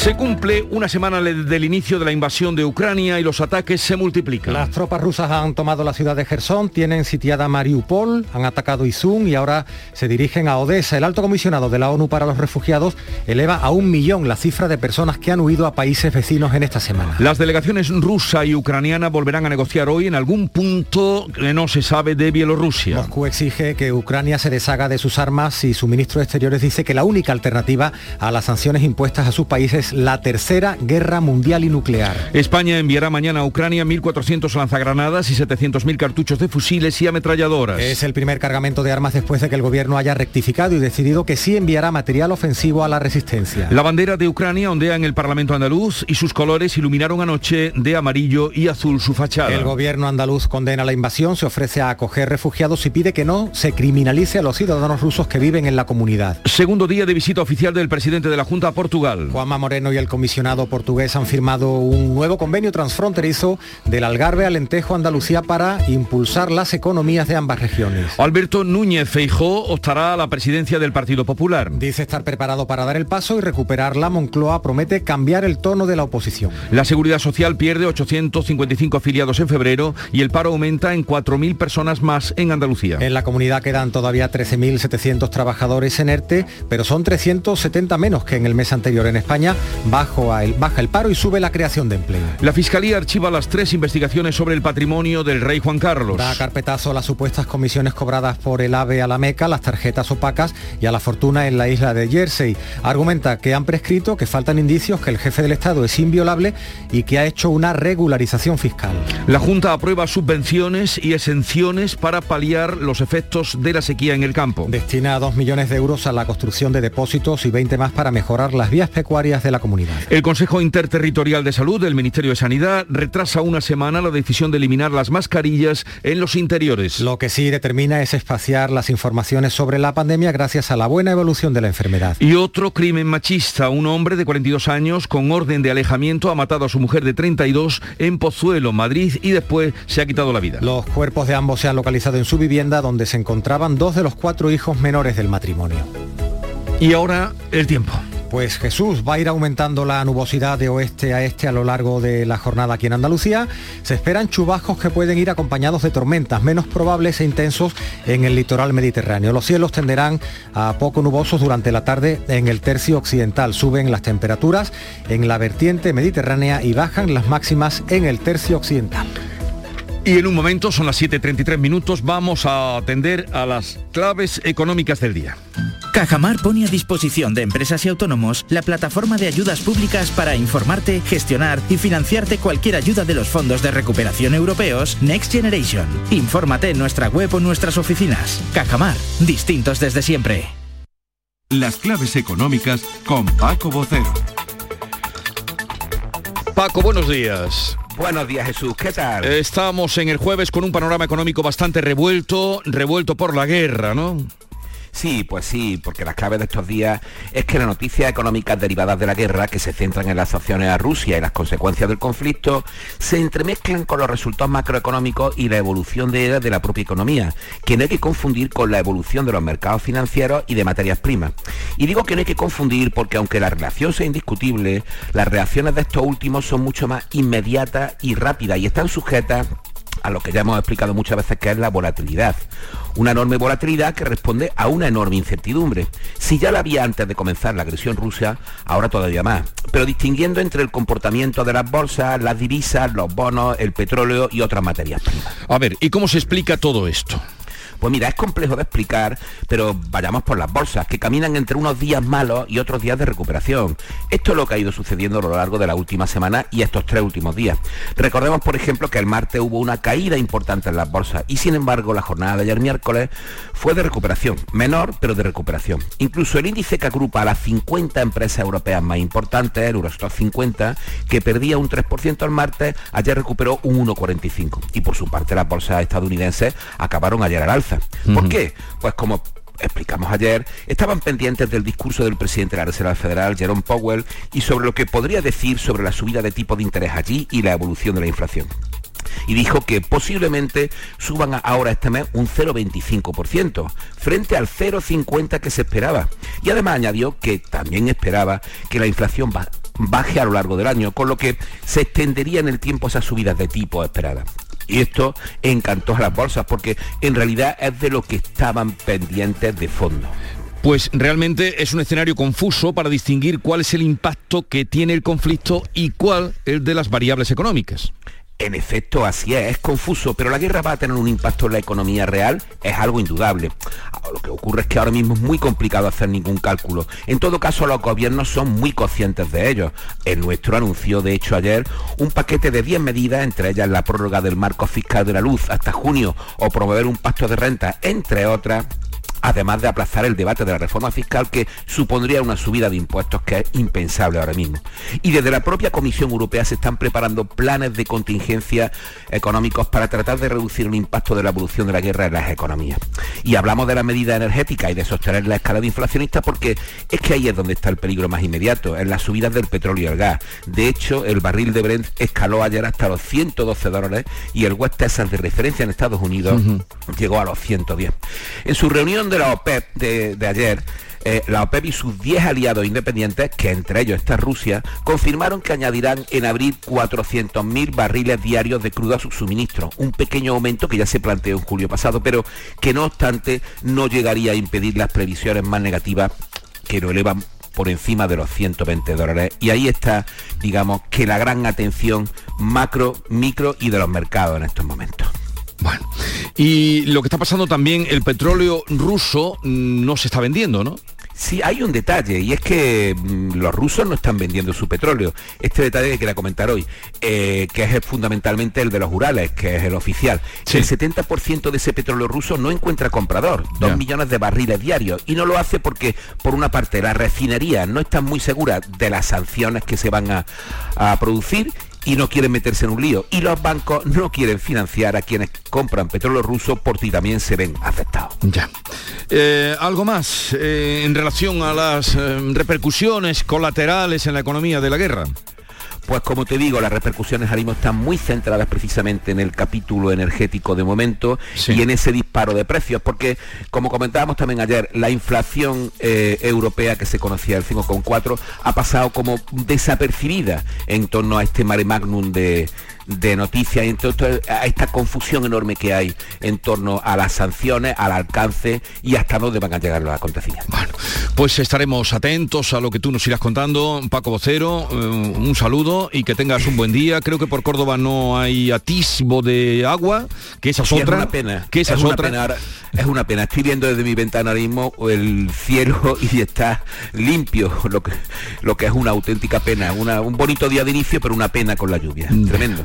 Se cumple una semana le- del inicio de la invasión de Ucrania y los ataques se multiplican. Las tropas rusas han tomado la ciudad de Gerson, tienen sitiada Mariupol, han atacado Izum y ahora se dirigen a Odessa. El alto comisionado de la ONU para los refugiados eleva a un millón la cifra de personas que han huido a países vecinos en esta semana. Las delegaciones rusa y ucraniana volverán a negociar hoy en algún punto que no se sabe de Bielorrusia. Moscú exige que Ucrania se deshaga de sus armas y su ministro de Exteriores dice que la única alternativa a las sanciones impuestas a su país es la tercera guerra mundial y nuclear. España enviará mañana a Ucrania 1.400 lanzagranadas y 700.000 cartuchos de fusiles y ametralladoras. Es el primer cargamento de armas después de que el gobierno haya rectificado y decidido que sí enviará material ofensivo a la resistencia. La bandera de Ucrania ondea en el Parlamento andaluz y sus colores iluminaron anoche de amarillo y azul su fachada. El gobierno andaluz condena la invasión, se ofrece a acoger refugiados y pide que no se criminalice a los ciudadanos rusos que viven en la comunidad. Segundo día de visita oficial del presidente de la Junta a Portugal. Juanma Moreno y el comisionado portugués han firmado un nuevo convenio transfronterizo del Algarve a Lentejo, Andalucía, para impulsar las economías de ambas regiones. Alberto Núñez Feijó optará a la presidencia del Partido Popular. Dice estar preparado para dar el paso y recuperar la Moncloa, promete cambiar el tono de la oposición. La Seguridad Social pierde 855 afiliados en febrero y el paro aumenta en 4.000 personas más en Andalucía. En la comunidad quedan todavía 13.700 trabajadores en ERTE, pero son 370 menos que en el mes anterior en España. Bajo a el, baja el paro y sube la creación de empleo. La Fiscalía archiva las tres investigaciones sobre el patrimonio del rey Juan Carlos. Da carpetazo a las supuestas comisiones cobradas por el AVE a la Meca, las tarjetas opacas y a la fortuna en la isla de Jersey. Argumenta que han prescrito, que faltan indicios, que el jefe del Estado es inviolable y que ha hecho una regularización fiscal. La Junta aprueba subvenciones y exenciones para paliar los efectos de la sequía en el campo. Destina 2 millones de euros a la construcción de depósitos y 20 más para mejorar las vías pecuarias de la comunidad. El Consejo Interterritorial de Salud del Ministerio de Sanidad retrasa una semana la decisión de eliminar las mascarillas en los interiores. Lo que sí determina es espaciar las informaciones sobre la pandemia gracias a la buena evolución de la enfermedad. Y otro crimen machista. Un hombre de 42 años con orden de alejamiento ha matado a su mujer de 32 en Pozuelo, Madrid, y después se ha quitado la vida. Los cuerpos de ambos se han localizado en su vivienda donde se encontraban dos de los cuatro hijos menores del matrimonio. Y ahora el tiempo. Pues Jesús va a ir aumentando la nubosidad de oeste a este a lo largo de la jornada aquí en Andalucía. Se esperan chubascos que pueden ir acompañados de tormentas, menos probables e intensos en el litoral mediterráneo. Los cielos tenderán a poco nubosos durante la tarde en el tercio occidental. Suben las temperaturas en la vertiente mediterránea y bajan las máximas en el tercio occidental. Y en un momento, son las 7.33 minutos, vamos a atender a las claves económicas del día. Cajamar pone a disposición de empresas y autónomos la plataforma de ayudas públicas para informarte, gestionar y financiarte cualquier ayuda de los fondos de recuperación europeos Next Generation. Infórmate en nuestra web o nuestras oficinas. Cajamar, distintos desde siempre. Las claves económicas con Paco Bocero. Paco, buenos días. Buenos días Jesús, ¿qué tal? Estamos en el jueves con un panorama económico bastante revuelto, revuelto por la guerra, ¿no? Sí, pues sí, porque la clave de estos días es que las noticias económicas derivadas de la guerra, que se centran en las sanciones a Rusia y las consecuencias del conflicto, se entremezclan con los resultados macroeconómicos y la evolución de, de la propia economía, que no hay que confundir con la evolución de los mercados financieros y de materias primas. Y digo que no hay que confundir porque aunque la relación sea indiscutible, las reacciones de estos últimos son mucho más inmediatas y rápidas y están sujetas a lo que ya hemos explicado muchas veces que es la volatilidad. Una enorme volatilidad que responde a una enorme incertidumbre. Si ya la había antes de comenzar la agresión rusa, ahora todavía más. Pero distinguiendo entre el comportamiento de las bolsas, las divisas, los bonos, el petróleo y otras materias primas. A ver, ¿y cómo se explica todo esto? Pues mira, es complejo de explicar, pero vayamos por las bolsas, que caminan entre unos días malos y otros días de recuperación. Esto es lo que ha ido sucediendo a lo largo de la última semana y estos tres últimos días. Recordemos, por ejemplo, que el martes hubo una caída importante en las bolsas y sin embargo la jornada de ayer miércoles fue de recuperación, menor, pero de recuperación. Incluso el índice que agrupa a las 50 empresas europeas más importantes, el Eurostock 50, que perdía un 3% el martes, ayer recuperó un 1,45. Y por su parte las bolsas estadounidenses acabaron ayer al alza ¿Por qué? Pues como explicamos ayer, estaban pendientes del discurso del presidente de la Reserva Federal, Jerome Powell, y sobre lo que podría decir sobre la subida de tipo de interés allí y la evolución de la inflación y dijo que posiblemente suban ahora este mes un 0,25%, frente al 0,50% que se esperaba. Y además añadió que también esperaba que la inflación baje a lo largo del año, con lo que se extendería en el tiempo esas subidas de tipo esperadas. Y esto encantó a las bolsas porque en realidad es de lo que estaban pendientes de fondo. Pues realmente es un escenario confuso para distinguir cuál es el impacto que tiene el conflicto y cuál el de las variables económicas. En efecto, así es, es confuso, pero la guerra va a tener un impacto en la economía real, es algo indudable. Lo que ocurre es que ahora mismo es muy complicado hacer ningún cálculo. En todo caso, los gobiernos son muy conscientes de ello. El nuestro anunció, de hecho, ayer un paquete de 10 medidas, entre ellas la prórroga del marco fiscal de la luz hasta junio o promover un pacto de renta, entre otras además de aplazar el debate de la reforma fiscal que supondría una subida de impuestos que es impensable ahora mismo. Y desde la propia Comisión Europea se están preparando planes de contingencia económicos para tratar de reducir el impacto de la evolución de la guerra en las economías. Y hablamos de la medida energética y de sostener la escalada inflacionista porque es que ahí es donde está el peligro más inmediato, en las subidas del petróleo y el gas. De hecho, el barril de Brent escaló ayer hasta los 112 dólares y el West Texas de referencia en Estados Unidos llegó a los 110. En su reunión de la OPEP de, ayer, eh, la OPEP y sus 10 aliados independientes, que entre ellos está Rusia, confirmaron que añadirán en abril 400.000 barriles diarios de crudo a su suministro, un pequeño aumento que ya se planteó en julio pasado, pero que no obstante no llegaría a impedir las previsiones más negativas que lo elevan por encima de los 120 dólares. Y ahí está, digamos, que la gran atención macro, micro y de los mercados en estos momentos. Bueno, y lo que está pasando también, el petróleo ruso mm, no se está vendiendo, ¿no? Sí, hay un detalle y es que mm, los rusos no están vendiendo su petróleo. Este detalle que quería comentar hoy, eh, que es fundamentalmente el de los Urales, que es el oficial. El 70% de ese petróleo ruso no encuentra comprador, dos millones de barriles diarios, y no lo hace porque, por una parte, las refinerías no están muy seguras de las sanciones que se van a, a producir y no quieren meterse en un lío. Y los bancos no quieren financiar a quienes compran petróleo ruso porque también se ven afectados. Ya. Eh, algo más eh, en relación a las eh, repercusiones colaterales en la economía de la guerra. Pues como te digo, las repercusiones ahora están muy centradas precisamente en el capítulo energético de momento y en ese disparo de precios, porque como comentábamos también ayer, la inflación eh, europea que se conocía el 5,4 ha pasado como desapercibida en torno a este mare magnum de, de noticias y a esta confusión enorme que hay en torno a las sanciones, al alcance y hasta dónde van a llegar los acontecimientos. Bueno, pues estaremos atentos a lo que tú nos irás contando, Paco Vocero, eh, un saludo y que tengas un buen día. Creo que por Córdoba no hay atisbo de agua, que esa es otra. Es una pena. Que esa es, una otra. Pena. Es una pena. Estoy viendo desde mi ventana ahora mismo el cielo [laughs] y está limpio, lo que, lo que es una auténtica pena. un bonito día de inicio, pero una pena con la lluvia. Mm. Tremendo.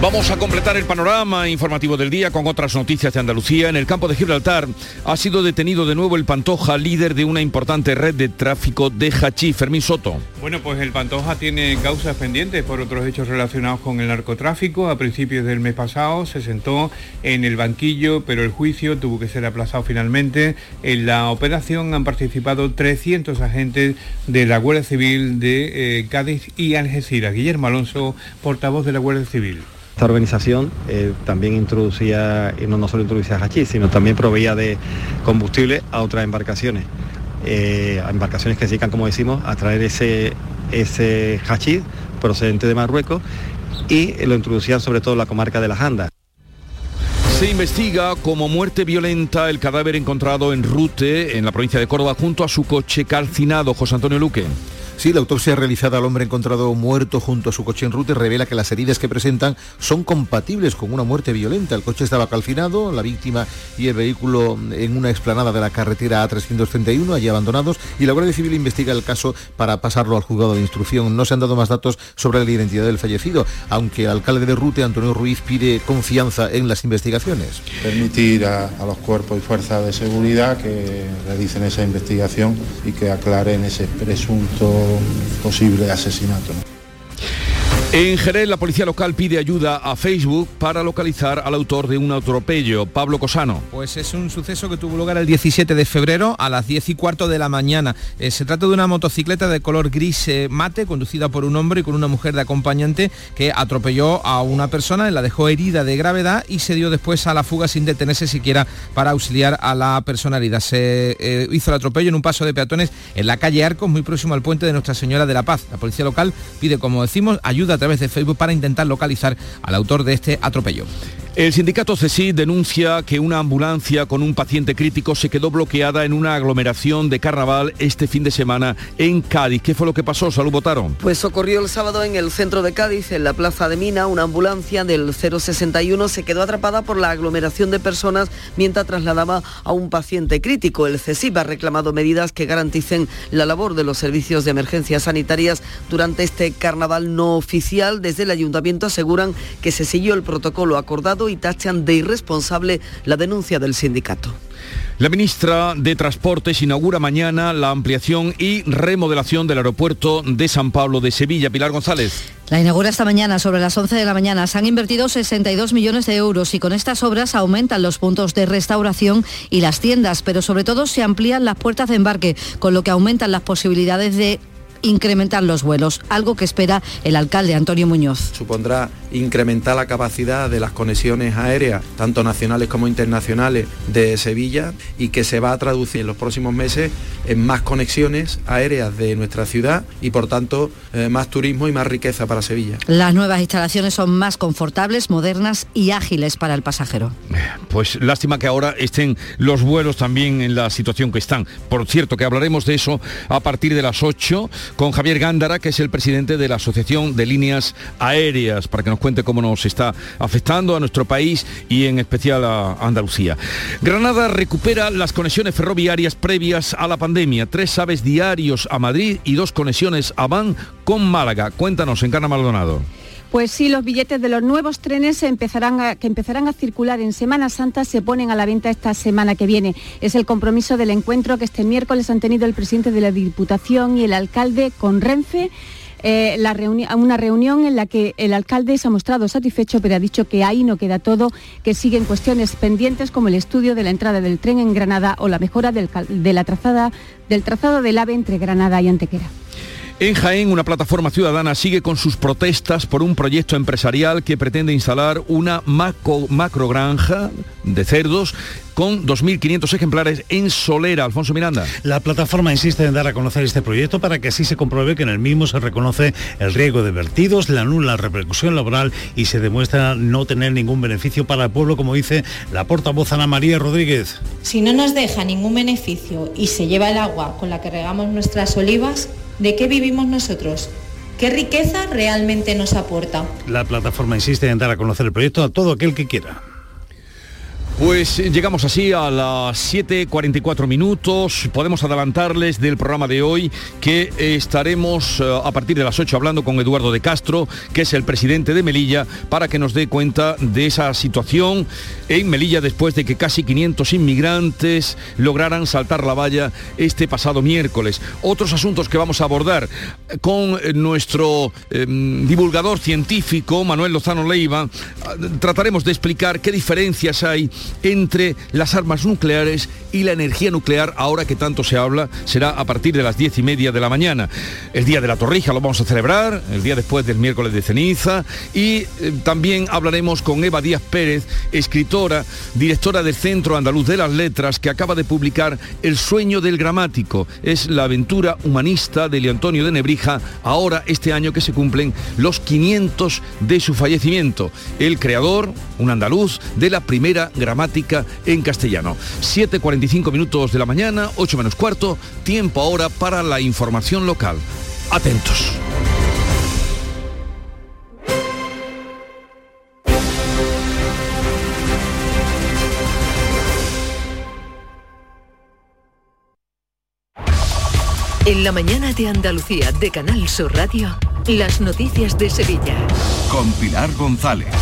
Vamos a completar el panorama informativo del día con otras noticias de Andalucía. En el campo de Gibraltar ha sido detenido de nuevo el Pantoja, líder de una importante red de tráfico de hachís. Fermín Soto. Bueno, pues el Pantoja tiene causas pendientes por otros hechos relacionados con el narcotráfico. A principios del mes pasado se sentó en el banquillo, pero el juicio tuvo que ser aplazado finalmente. En la operación han participado 300 agentes de la Guardia Civil de eh, Cádiz y Algeciras. Guillermo Alonso, portavoz de la Guardia Civil. Esta organización eh, también introducía, y no, no solo introducía hachís, sino también proveía de combustible a otras embarcaciones. Eh, a embarcaciones que se dedican, como decimos, a traer ese, ese hachís procedente de Marruecos y lo introducían sobre todo la comarca de las Andas. Se investiga como muerte violenta el cadáver encontrado en Rute, en la provincia de Córdoba, junto a su coche calcinado. José Antonio Luque. Sí, la autopsia realizada al hombre encontrado muerto junto a su coche en ruta revela que las heridas que presentan son compatibles con una muerte violenta. El coche estaba calcinado, la víctima y el vehículo en una explanada de la carretera A331, allí abandonados, y la Guardia Civil investiga el caso para pasarlo al juzgado de instrucción. No se han dado más datos sobre la identidad del fallecido, aunque el alcalde de Rute, Antonio Ruiz, pide confianza en las investigaciones. Permitir a, a los cuerpos y fuerzas de seguridad que realicen esa investigación y que aclaren ese presunto posible asesinato. En Jerez, la policía local pide ayuda a Facebook para localizar al autor de un atropello, Pablo Cosano. Pues es un suceso que tuvo lugar el 17 de febrero a las 10 y cuarto de la mañana. Eh, se trata de una motocicleta de color gris eh, mate conducida por un hombre y con una mujer de acompañante que atropelló a una persona, la dejó herida de gravedad y se dio después a la fuga sin detenerse siquiera para auxiliar a la persona herida. Se eh, hizo el atropello en un paso de peatones en la calle Arcos, muy próximo al puente de Nuestra Señora de la Paz. La policía local pide, como decimos, ayuda través de Facebook para intentar localizar al autor de este atropello. El sindicato CESI denuncia que una ambulancia con un paciente crítico se quedó bloqueada en una aglomeración de carnaval este fin de semana en Cádiz. ¿Qué fue lo que pasó? Salud votaron. Pues ocurrió el sábado en el centro de Cádiz, en la plaza de Mina, una ambulancia del 061 se quedó atrapada por la aglomeración de personas mientras trasladaba a un paciente crítico. El CESIP ha reclamado medidas que garanticen la labor de los servicios de emergencias sanitarias durante este carnaval no oficial. Desde el ayuntamiento aseguran que se siguió el protocolo acordado y tachan de irresponsable la denuncia del sindicato. La ministra de Transportes inaugura mañana la ampliación y remodelación del aeropuerto de San Pablo de Sevilla. Pilar González. La inaugura esta mañana sobre las 11 de la mañana. Se han invertido 62 millones de euros y con estas obras aumentan los puntos de restauración y las tiendas, pero sobre todo se amplían las puertas de embarque, con lo que aumentan las posibilidades de incrementar los vuelos, algo que espera el alcalde Antonio Muñoz. Supondrá incrementar la capacidad de las conexiones aéreas, tanto nacionales como internacionales, de Sevilla y que se va a traducir en los próximos meses en más conexiones aéreas de nuestra ciudad y por tanto eh, más turismo y más riqueza para Sevilla. Las nuevas instalaciones son más confortables, modernas y ágiles para el pasajero. Pues lástima que ahora estén los vuelos también en la situación que están. Por cierto, que hablaremos de eso a partir de las 8 con Javier Gándara, que es el presidente de la Asociación de Líneas Aéreas, para que nos cuente cómo nos está afectando a nuestro país y en especial a Andalucía. Granada recupera las conexiones ferroviarias previas a la pandemia. Tres aves diarios a Madrid y dos conexiones a Van con Málaga. Cuéntanos, Encarna Maldonado. Pues sí, los billetes de los nuevos trenes que empezarán a circular en Semana Santa se ponen a la venta esta semana que viene. Es el compromiso del encuentro que este miércoles han tenido el presidente de la Diputación y el alcalde con Renfe. Eh, una reunión en la que el alcalde se ha mostrado satisfecho, pero ha dicho que ahí no queda todo, que siguen cuestiones pendientes como el estudio de la entrada del tren en Granada o la mejora del, del trazado del AVE entre Granada y Antequera. En Jaén, una plataforma ciudadana sigue con sus protestas por un proyecto empresarial que pretende instalar una macro, macrogranja de cerdos con 2.500 ejemplares en Solera. Alfonso Miranda. La plataforma insiste en dar a conocer este proyecto para que así se compruebe que en el mismo se reconoce el riesgo de vertidos, la nula repercusión laboral y se demuestra no tener ningún beneficio para el pueblo, como dice la portavoz Ana María Rodríguez. Si no nos deja ningún beneficio y se lleva el agua con la que regamos nuestras olivas, ¿de qué vivimos nosotros? ¿Qué riqueza realmente nos aporta? La plataforma insiste en dar a conocer el proyecto a todo aquel que quiera. Pues eh, llegamos así a las 7.44 minutos. Podemos adelantarles del programa de hoy que eh, estaremos eh, a partir de las 8 hablando con Eduardo de Castro, que es el presidente de Melilla, para que nos dé cuenta de esa situación en Melilla después de que casi 500 inmigrantes lograran saltar la valla este pasado miércoles. Otros asuntos que vamos a abordar con nuestro em, divulgador científico, Manuel Lozano Leiva, trataremos de explicar qué diferencias hay entre las armas nucleares y la energía nuclear, ahora que tanto se habla, será a partir de las diez y media de la mañana. El Día de la Torrija lo vamos a celebrar, el día después del miércoles de ceniza, y eh, también hablaremos con Eva Díaz Pérez, escritora, directora del Centro Andaluz de las Letras, que acaba de publicar El sueño del gramático. Es la aventura humanista de Leo Antonio de Nebrija, ahora este año que se cumplen los 500 de su fallecimiento. El creador, un andaluz, de la primera gramática en castellano. 7.45 minutos de la mañana, 8 menos cuarto, tiempo ahora para la información local. Atentos. En la mañana de Andalucía de Canal Sur Radio, las noticias de Sevilla. Con Pilar González.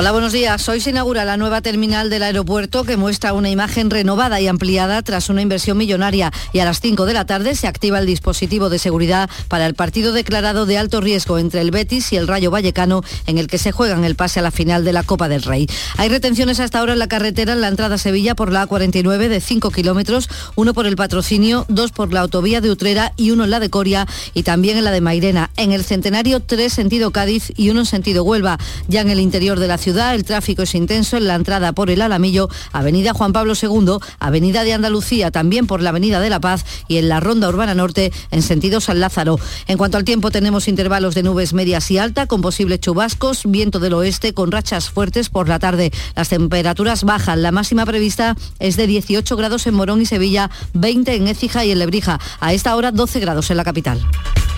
Hola, buenos días. Hoy se inaugura la nueva terminal del aeropuerto que muestra una imagen renovada y ampliada tras una inversión millonaria y a las 5 de la tarde se activa el dispositivo de seguridad para el partido declarado de alto riesgo entre el Betis y el Rayo Vallecano en el que se juegan el pase a la final de la Copa del Rey. Hay retenciones hasta ahora en la carretera en la entrada a Sevilla por la A49 de 5 kilómetros, uno por el patrocinio, dos por la autovía de Utrera y uno en la de Coria y también en la de Mairena. En el Centenario, tres sentido Cádiz y uno en sentido Huelva. Ya en el interior de la ciudad el tráfico es intenso en la entrada por el Alamillo, Avenida Juan Pablo II, Avenida de Andalucía, también por la Avenida de la Paz y en la Ronda Urbana Norte en sentido San Lázaro. En cuanto al tiempo, tenemos intervalos de nubes medias y alta con posibles chubascos, viento del oeste con rachas fuertes por la tarde. Las temperaturas bajan. La máxima prevista es de 18 grados en Morón y Sevilla, 20 en Écija y en Lebrija. A esta hora 12 grados en la capital.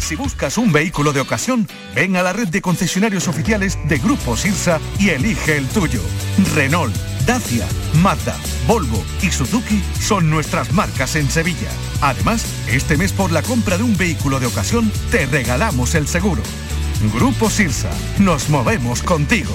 Si buscas un vehículo de ocasión, ven a la red de concesionarios oficiales de Grupo Sirsa y elige el tuyo. Renault, Dacia, Mazda, Volvo y Suzuki son nuestras marcas en Sevilla. Además, este mes por la compra de un vehículo de ocasión te regalamos el seguro. Grupo Sirsa, nos movemos contigo.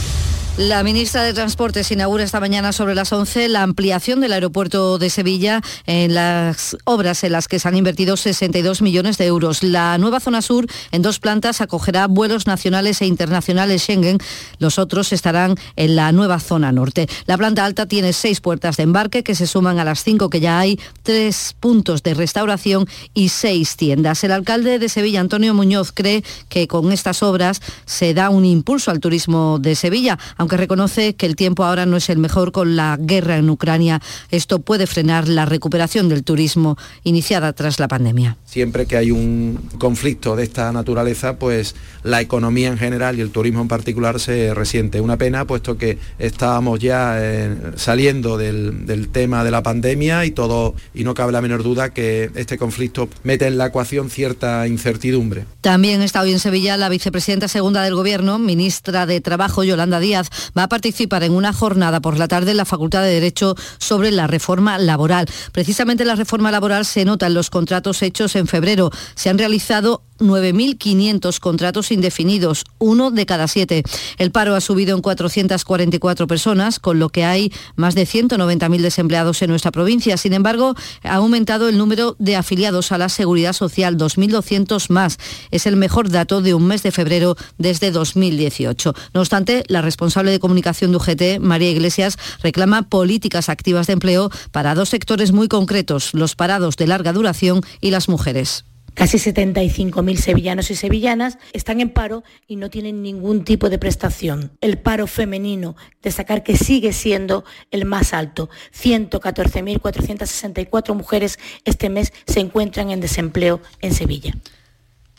La ministra de Transportes inaugura esta mañana sobre las 11 la ampliación del aeropuerto de Sevilla en las obras en las que se han invertido 62 millones de euros. La nueva zona sur en dos plantas acogerá vuelos nacionales e internacionales Schengen. Los otros estarán en la nueva zona norte. La planta alta tiene seis puertas de embarque que se suman a las cinco que ya hay, tres puntos de restauración y seis tiendas. El alcalde de Sevilla, Antonio Muñoz, cree que con estas obras se da un impulso al turismo de Sevilla reconoce que el tiempo ahora no es el mejor con la guerra en Ucrania. Esto puede frenar la recuperación del turismo iniciada tras la pandemia. Siempre que hay un conflicto de esta naturaleza, pues la economía en general y el turismo en particular se resiente. Una pena, puesto que estábamos ya eh, saliendo del, del tema de la pandemia y todo, y no cabe la menor duda que este conflicto mete en la ecuación cierta incertidumbre. También está hoy en Sevilla la vicepresidenta segunda del Gobierno, ministra de Trabajo, Yolanda Díaz, va a participar en una jornada por la tarde en la Facultad de Derecho sobre la reforma laboral. Precisamente la reforma laboral se nota en los contratos hechos en febrero. Se han realizado 9.500 contratos indefinidos, uno de cada siete. El paro ha subido en 444 personas, con lo que hay más de 190.000 desempleados en nuestra provincia. Sin embargo, ha aumentado el número de afiliados a la Seguridad Social, 2.200 más. Es el mejor dato de un mes de febrero desde 2018. No obstante, la responsable de comunicación de UGT, María Iglesias, reclama políticas activas de empleo para dos sectores muy concretos, los parados de larga duración y las mujeres. Casi 75.000 sevillanos y sevillanas están en paro y no tienen ningún tipo de prestación. El paro femenino, destacar que sigue siendo el más alto. 114.464 mujeres este mes se encuentran en desempleo en Sevilla.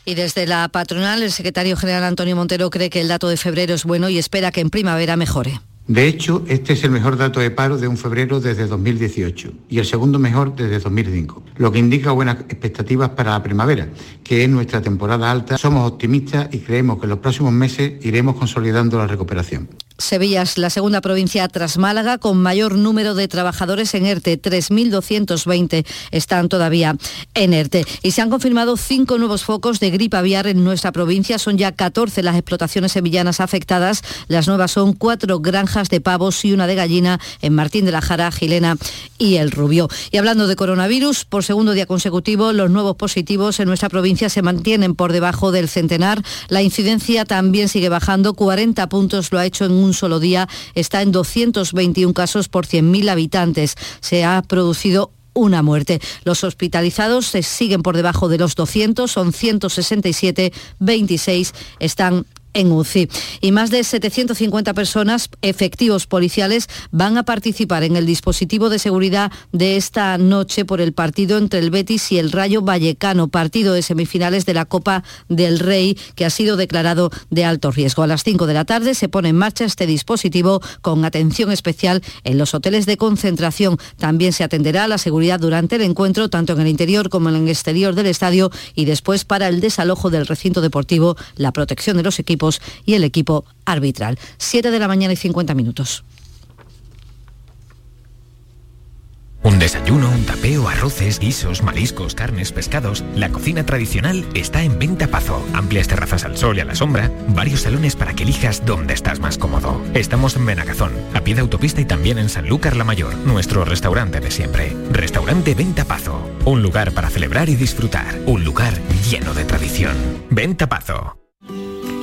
Y desde la patronal, el secretario general Antonio Montero cree que el dato de febrero es bueno y espera que en primavera mejore. De hecho, este es el mejor dato de paro de un febrero desde 2018 y el segundo mejor desde 2005, lo que indica buenas expectativas para la primavera, que es nuestra temporada alta. Somos optimistas y creemos que en los próximos meses iremos consolidando la recuperación. Sevilla es la segunda provincia tras Málaga con mayor número de trabajadores en ERTE. 3.220 están todavía en ERTE. Y se han confirmado cinco nuevos focos de gripe aviar en nuestra provincia. Son ya 14 las explotaciones sevillanas afectadas. Las nuevas son cuatro granjas de pavos y una de gallina en Martín de la Jara, Gilena y El Rubio. Y hablando de coronavirus, por segundo día consecutivo, los nuevos positivos en nuestra provincia se mantienen por debajo del centenar. La incidencia también sigue bajando. 40 puntos lo ha hecho en un solo día está en 221 casos por 100.000 habitantes. Se ha producido una muerte. Los hospitalizados se siguen por debajo de los 200, son 167, 26 están en UCI. Y más de 750 personas, efectivos policiales, van a participar en el dispositivo de seguridad de esta noche por el partido entre el Betis y el Rayo Vallecano, partido de semifinales de la Copa del Rey, que ha sido declarado de alto riesgo. A las 5 de la tarde se pone en marcha este dispositivo con atención especial en los hoteles de concentración. También se atenderá la seguridad durante el encuentro, tanto en el interior como en el exterior del estadio, y después para el desalojo del recinto deportivo, la protección de los equipos y el equipo arbitral. 7 de la mañana y 50 minutos. Un desayuno, un tapeo, arroces, guisos, mariscos, carnes, pescados. La cocina tradicional está en Venta Pazo. Amplias terrazas al sol y a la sombra. Varios salones para que elijas dónde estás más cómodo. Estamos en Benagazón, a pie de autopista y también en Sanlúcar la Mayor, nuestro restaurante de siempre. Restaurante Venta Pazo. Un lugar para celebrar y disfrutar. Un lugar lleno de tradición. Venta Pazo.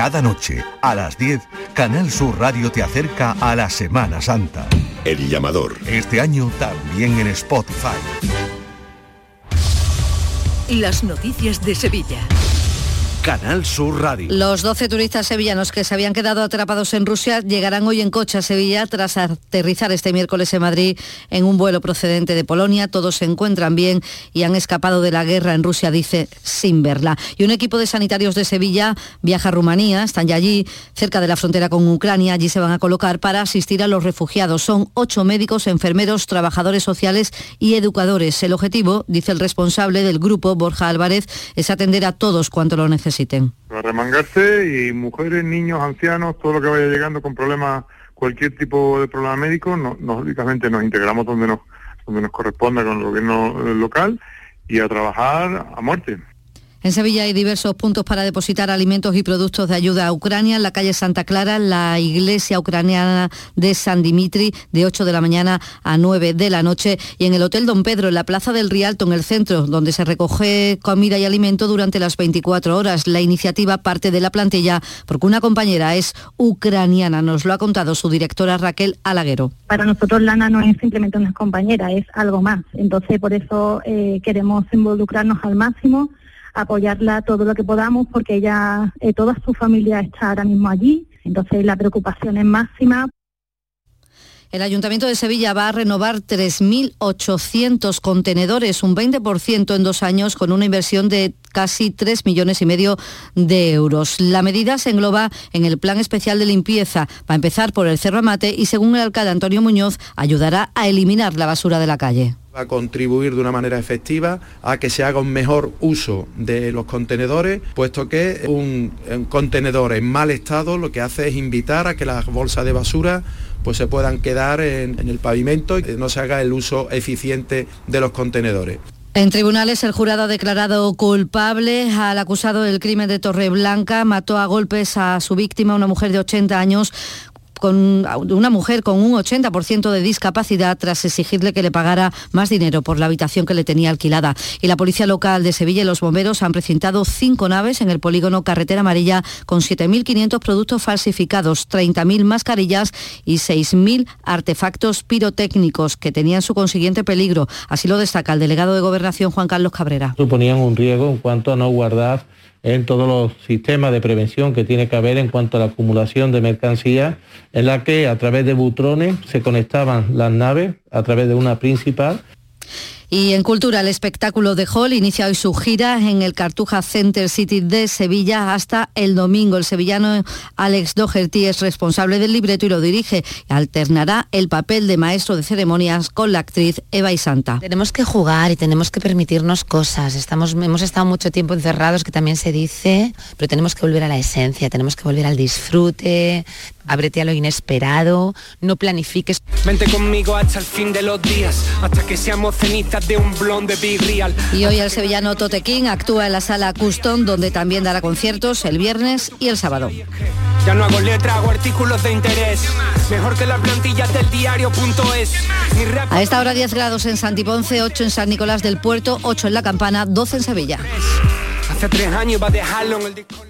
Cada noche, a las 10, Canal Sur Radio te acerca a la Semana Santa. El llamador. Este año también en Spotify. Las noticias de Sevilla. Canal Sur Radio. Los 12 turistas sevillanos que se habían quedado atrapados en Rusia llegarán hoy en coche a Sevilla tras aterrizar este miércoles en Madrid en un vuelo procedente de Polonia. Todos se encuentran bien y han escapado de la guerra en Rusia, dice, sin verla. Y un equipo de sanitarios de Sevilla viaja a Rumanía, están ya allí, cerca de la frontera con Ucrania. Allí se van a colocar para asistir a los refugiados. Son ocho médicos, enfermeros, trabajadores sociales y educadores. El objetivo, dice el responsable del grupo, Borja Álvarez, es atender a todos cuanto lo necesiten necesiten. Remangarse y mujeres, niños, ancianos, todo lo que vaya llegando con problemas, cualquier tipo de problema médico, no, lógicamente nos integramos donde nos, donde nos corresponda con el gobierno local y a trabajar a muerte. En Sevilla hay diversos puntos para depositar alimentos y productos de ayuda a Ucrania. En la calle Santa Clara, la iglesia ucraniana de San Dimitri, de 8 de la mañana a 9 de la noche. Y en el Hotel Don Pedro, en la Plaza del Rialto, en el centro, donde se recoge comida y alimento durante las 24 horas. La iniciativa parte de la plantilla porque una compañera es ucraniana. Nos lo ha contado su directora Raquel Alaguero. Para nosotros Lana no es simplemente una compañera, es algo más. Entonces, por eso eh, queremos involucrarnos al máximo apoyarla todo lo que podamos porque ella, eh, toda su familia está ahora mismo allí, entonces la preocupación es máxima. El Ayuntamiento de Sevilla va a renovar 3.800 contenedores, un 20% en dos años, con una inversión de casi 3 millones y medio de euros. La medida se engloba en el plan especial de limpieza. Va a empezar por el Cerro Amate y, según el alcalde Antonio Muñoz, ayudará a eliminar la basura de la calle a contribuir de una manera efectiva a que se haga un mejor uso de los contenedores, puesto que un, contenedor en mal estado lo que hace es invitar a que las bolsas de basura pues se puedan quedar en, el pavimento y no se haga el uso eficiente de los contenedores. En tribunales, el jurado ha declarado culpable al acusado del crimen de Torreblanca. Mató a golpes a su víctima, una mujer de 80 años, con una mujer con un 80% de discapacidad tras exigirle que le pagara más dinero por la habitación que le tenía alquilada. Y la Policía Local de Sevilla y los bomberos han precintado cinco naves en el polígono Carretera Amarilla con 7.500 productos falsificados, 30.000 mascarillas y 6.000 artefactos pirotécnicos que tenían su consiguiente peligro. Así lo destaca el delegado de Gobernación Juan Carlos Cabrera. Suponían un riesgo en cuanto a no guardar en todos los sistemas de prevención que tiene que haber en cuanto a la acumulación de mercancía, en la que a través de butrones se conectaban las naves a través de una principal y en cultura, el espectáculo de Hall inicia hoy su gira en el Cartuja Center City de Sevilla hasta el domingo. El sevillano Alex Doherty es responsable del libreto y lo dirige. Alternará el papel de maestro de ceremonias con la actriz Eva y Santa. Tenemos que jugar y tenemos que permitirnos cosas. Estamos, hemos estado mucho tiempo encerrados, que también se dice, pero tenemos que volver a la esencia, tenemos que volver al disfrute, ábrete a lo inesperado, no planifiques. Vente conmigo hasta el fin de los días, hasta que seamos de un blonde big real. Y hoy el sevillano Tote King actúa en la sala Custom, donde también dará conciertos el viernes y el sábado. Ya no hago letras, hago artículos de interés. Mejor que las plantillas del diario.es. A esta hora 10 grados en Santiponce, 8 en San Nicolás del Puerto, 8 en La Campana, 12 en Sevilla. Hace tres años va a dejarlo en el disco.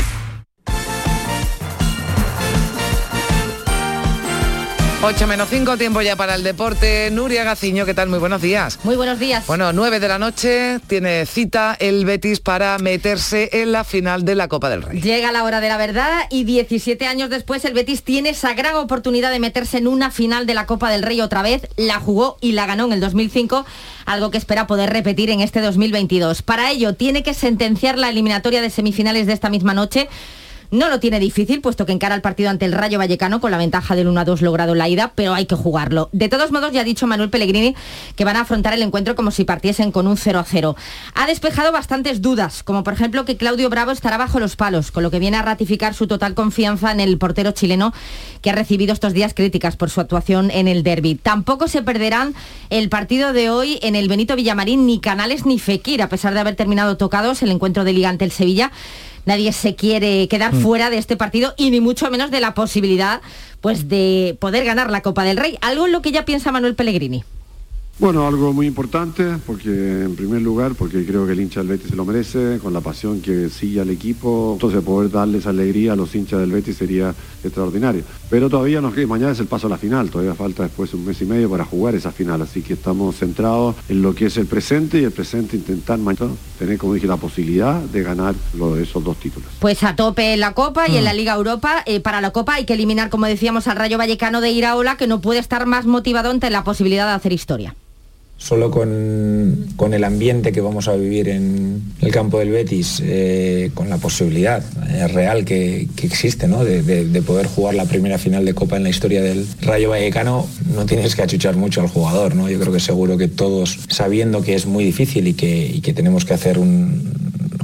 8 menos 5, tiempo ya para el deporte. Nuria Gaciño, ¿qué tal? Muy buenos días. Muy buenos días. Bueno, 9 de la noche tiene cita el Betis para meterse en la final de la Copa del Rey. Llega la hora de la verdad y 17 años después el Betis tiene esa gran oportunidad de meterse en una final de la Copa del Rey otra vez. La jugó y la ganó en el 2005, algo que espera poder repetir en este 2022. Para ello tiene que sentenciar la eliminatoria de semifinales de esta misma noche no lo tiene difícil, puesto que encara el partido ante el Rayo Vallecano con la ventaja del 1-2 logrado en la ida, pero hay que jugarlo. De todos modos, ya ha dicho Manuel Pellegrini que van a afrontar el encuentro como si partiesen con un 0-0. Ha despejado bastantes dudas, como por ejemplo que Claudio Bravo estará bajo los palos, con lo que viene a ratificar su total confianza en el portero chileno que ha recibido estos días críticas por su actuación en el derby. Tampoco se perderán el partido de hoy en el Benito Villamarín ni Canales ni Fekir, a pesar de haber terminado tocados el encuentro de liga ante el Sevilla nadie se quiere quedar. Fuera de este partido y ni mucho menos de la posibilidad pues de poder ganar la Copa del Rey, algo en lo que ya piensa Manuel Pellegrini. Bueno, algo muy importante, porque en primer lugar, porque creo que el hincha del Betis se lo merece, con la pasión que sigue al equipo, entonces poder darles alegría a los hinchas del Betis sería extraordinario. Pero todavía nos mañana es el paso a la final, todavía falta después un mes y medio para jugar esa final, así que estamos centrados en lo que es el presente y el presente intentar tener, como dije, la posibilidad de ganar esos dos títulos. Pues a tope en la Copa y en la mm. Liga Europa, eh, para la Copa hay que eliminar, como decíamos, al Rayo Vallecano de Iraola, que no puede estar más motivado ante la posibilidad de hacer historia solo con, el ambiente que vamos a vivir en el campo del Betis, eh, con la posibilidad eh, real que, existe de, poder jugar la primera final de Copa en la historia del Rayo Vallecano, no tienes que achuchar mucho al jugador. ¿no? Yo creo que seguro que todos, sabiendo que es muy difícil y que tenemos que hacer un,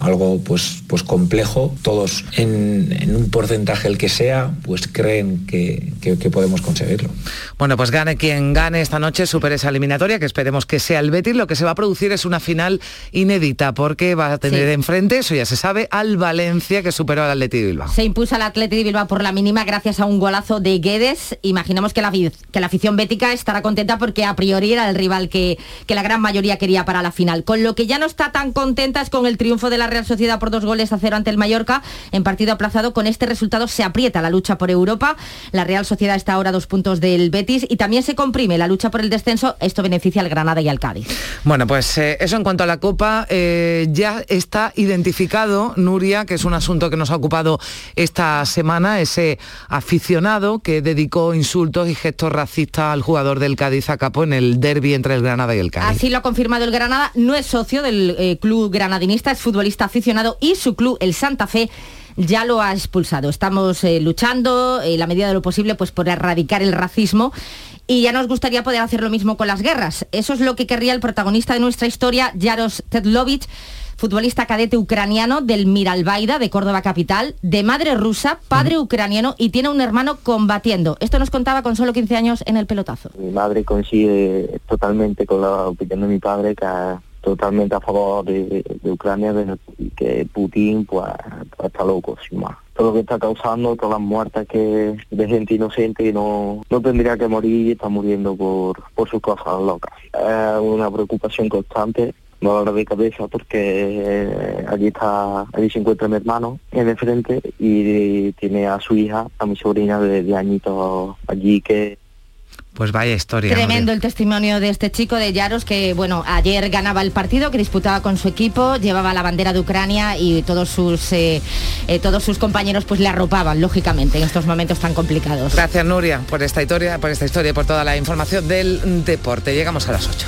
algo pues, pues complejo, todos en, un porcentaje el que sea, pues creen que, podemos conseguirlo. Bueno, pues gane quien gane esta noche, supere esa eliminatoria, que esperemos que sea el Betis. Lo que se va a producir es una final inédita, porque va a tener enfrente, eso ya se sabe, al Valencia, que superó al Atleti de Bilbao. Se impuso al Atleti de Bilbao por la mínima gracias a un golazo de Guedes. Imaginamos que la, que la afición bética estará contenta porque a priori era el rival que, que la gran mayoría quería para la final. Con lo que ya no está tan contenta es con el triunfo de la Real Sociedad por dos goles a cero ante el Mallorca en partido aplazado. Con este resultado se aprieta la lucha por Europa. La Real Sociedad está ahora a dos puntos del Betis y también se comprime la lucha por el descenso. Esto beneficia al Granada y al Cádiz. Bueno, pues eh, eso en cuanto a la Copa eh, ya está identificado, Nuria, que es un asunto que nos ha ocupado esta semana, ese aficionado que dedicó insultos y gestos racistas al jugador del Cádiz a Capo en el derby entre el Granada y el Cádiz. Así lo ha confirmado el Granada, no es socio del eh, club granadinista, es futbolista aficionado y su club, el Santa Fe, ya lo ha expulsado. Estamos eh, luchando en la medida de lo posible pues, por erradicar el racismo y ya nos gustaría poder hacer lo mismo con las guerras. Eso es lo que querría el protagonista de nuestra historia, Jaros Tedlovich, futbolista cadete ucraniano del Miralbaida de Córdoba capital, de madre rusa, padre ucraniano y tiene un hermano combatiendo. Esto nos contaba con solo 15 años en el pelotazo. Mi madre coincide totalmente con la opinión de mi padre, que totalmente a favor de, Ucrania, y que Putin pues, está loco, sin más todo lo que está causando, todas las muertes que de gente inocente y no, no tendría que morir y está muriendo por, por sus cosas locas. Es una preocupación constante dolor de cabeza porque eh, allí está, allí se encuentra mi hermano en el frente y tiene a su hija, a mi sobrina de añitos allí que pues vaya historia. Tremendo el testimonio de este chico de Yaros que, bueno, ayer ganaba el partido, que disputaba con su equipo, llevaba la bandera de Ucrania y todos sus, eh, eh, todos sus compañeros pues le arropaban, lógicamente, en estos momentos tan complicados. Gracias, Nuria, por esta historia, por esta historia y por toda la información del deporte. Llegamos a las 8.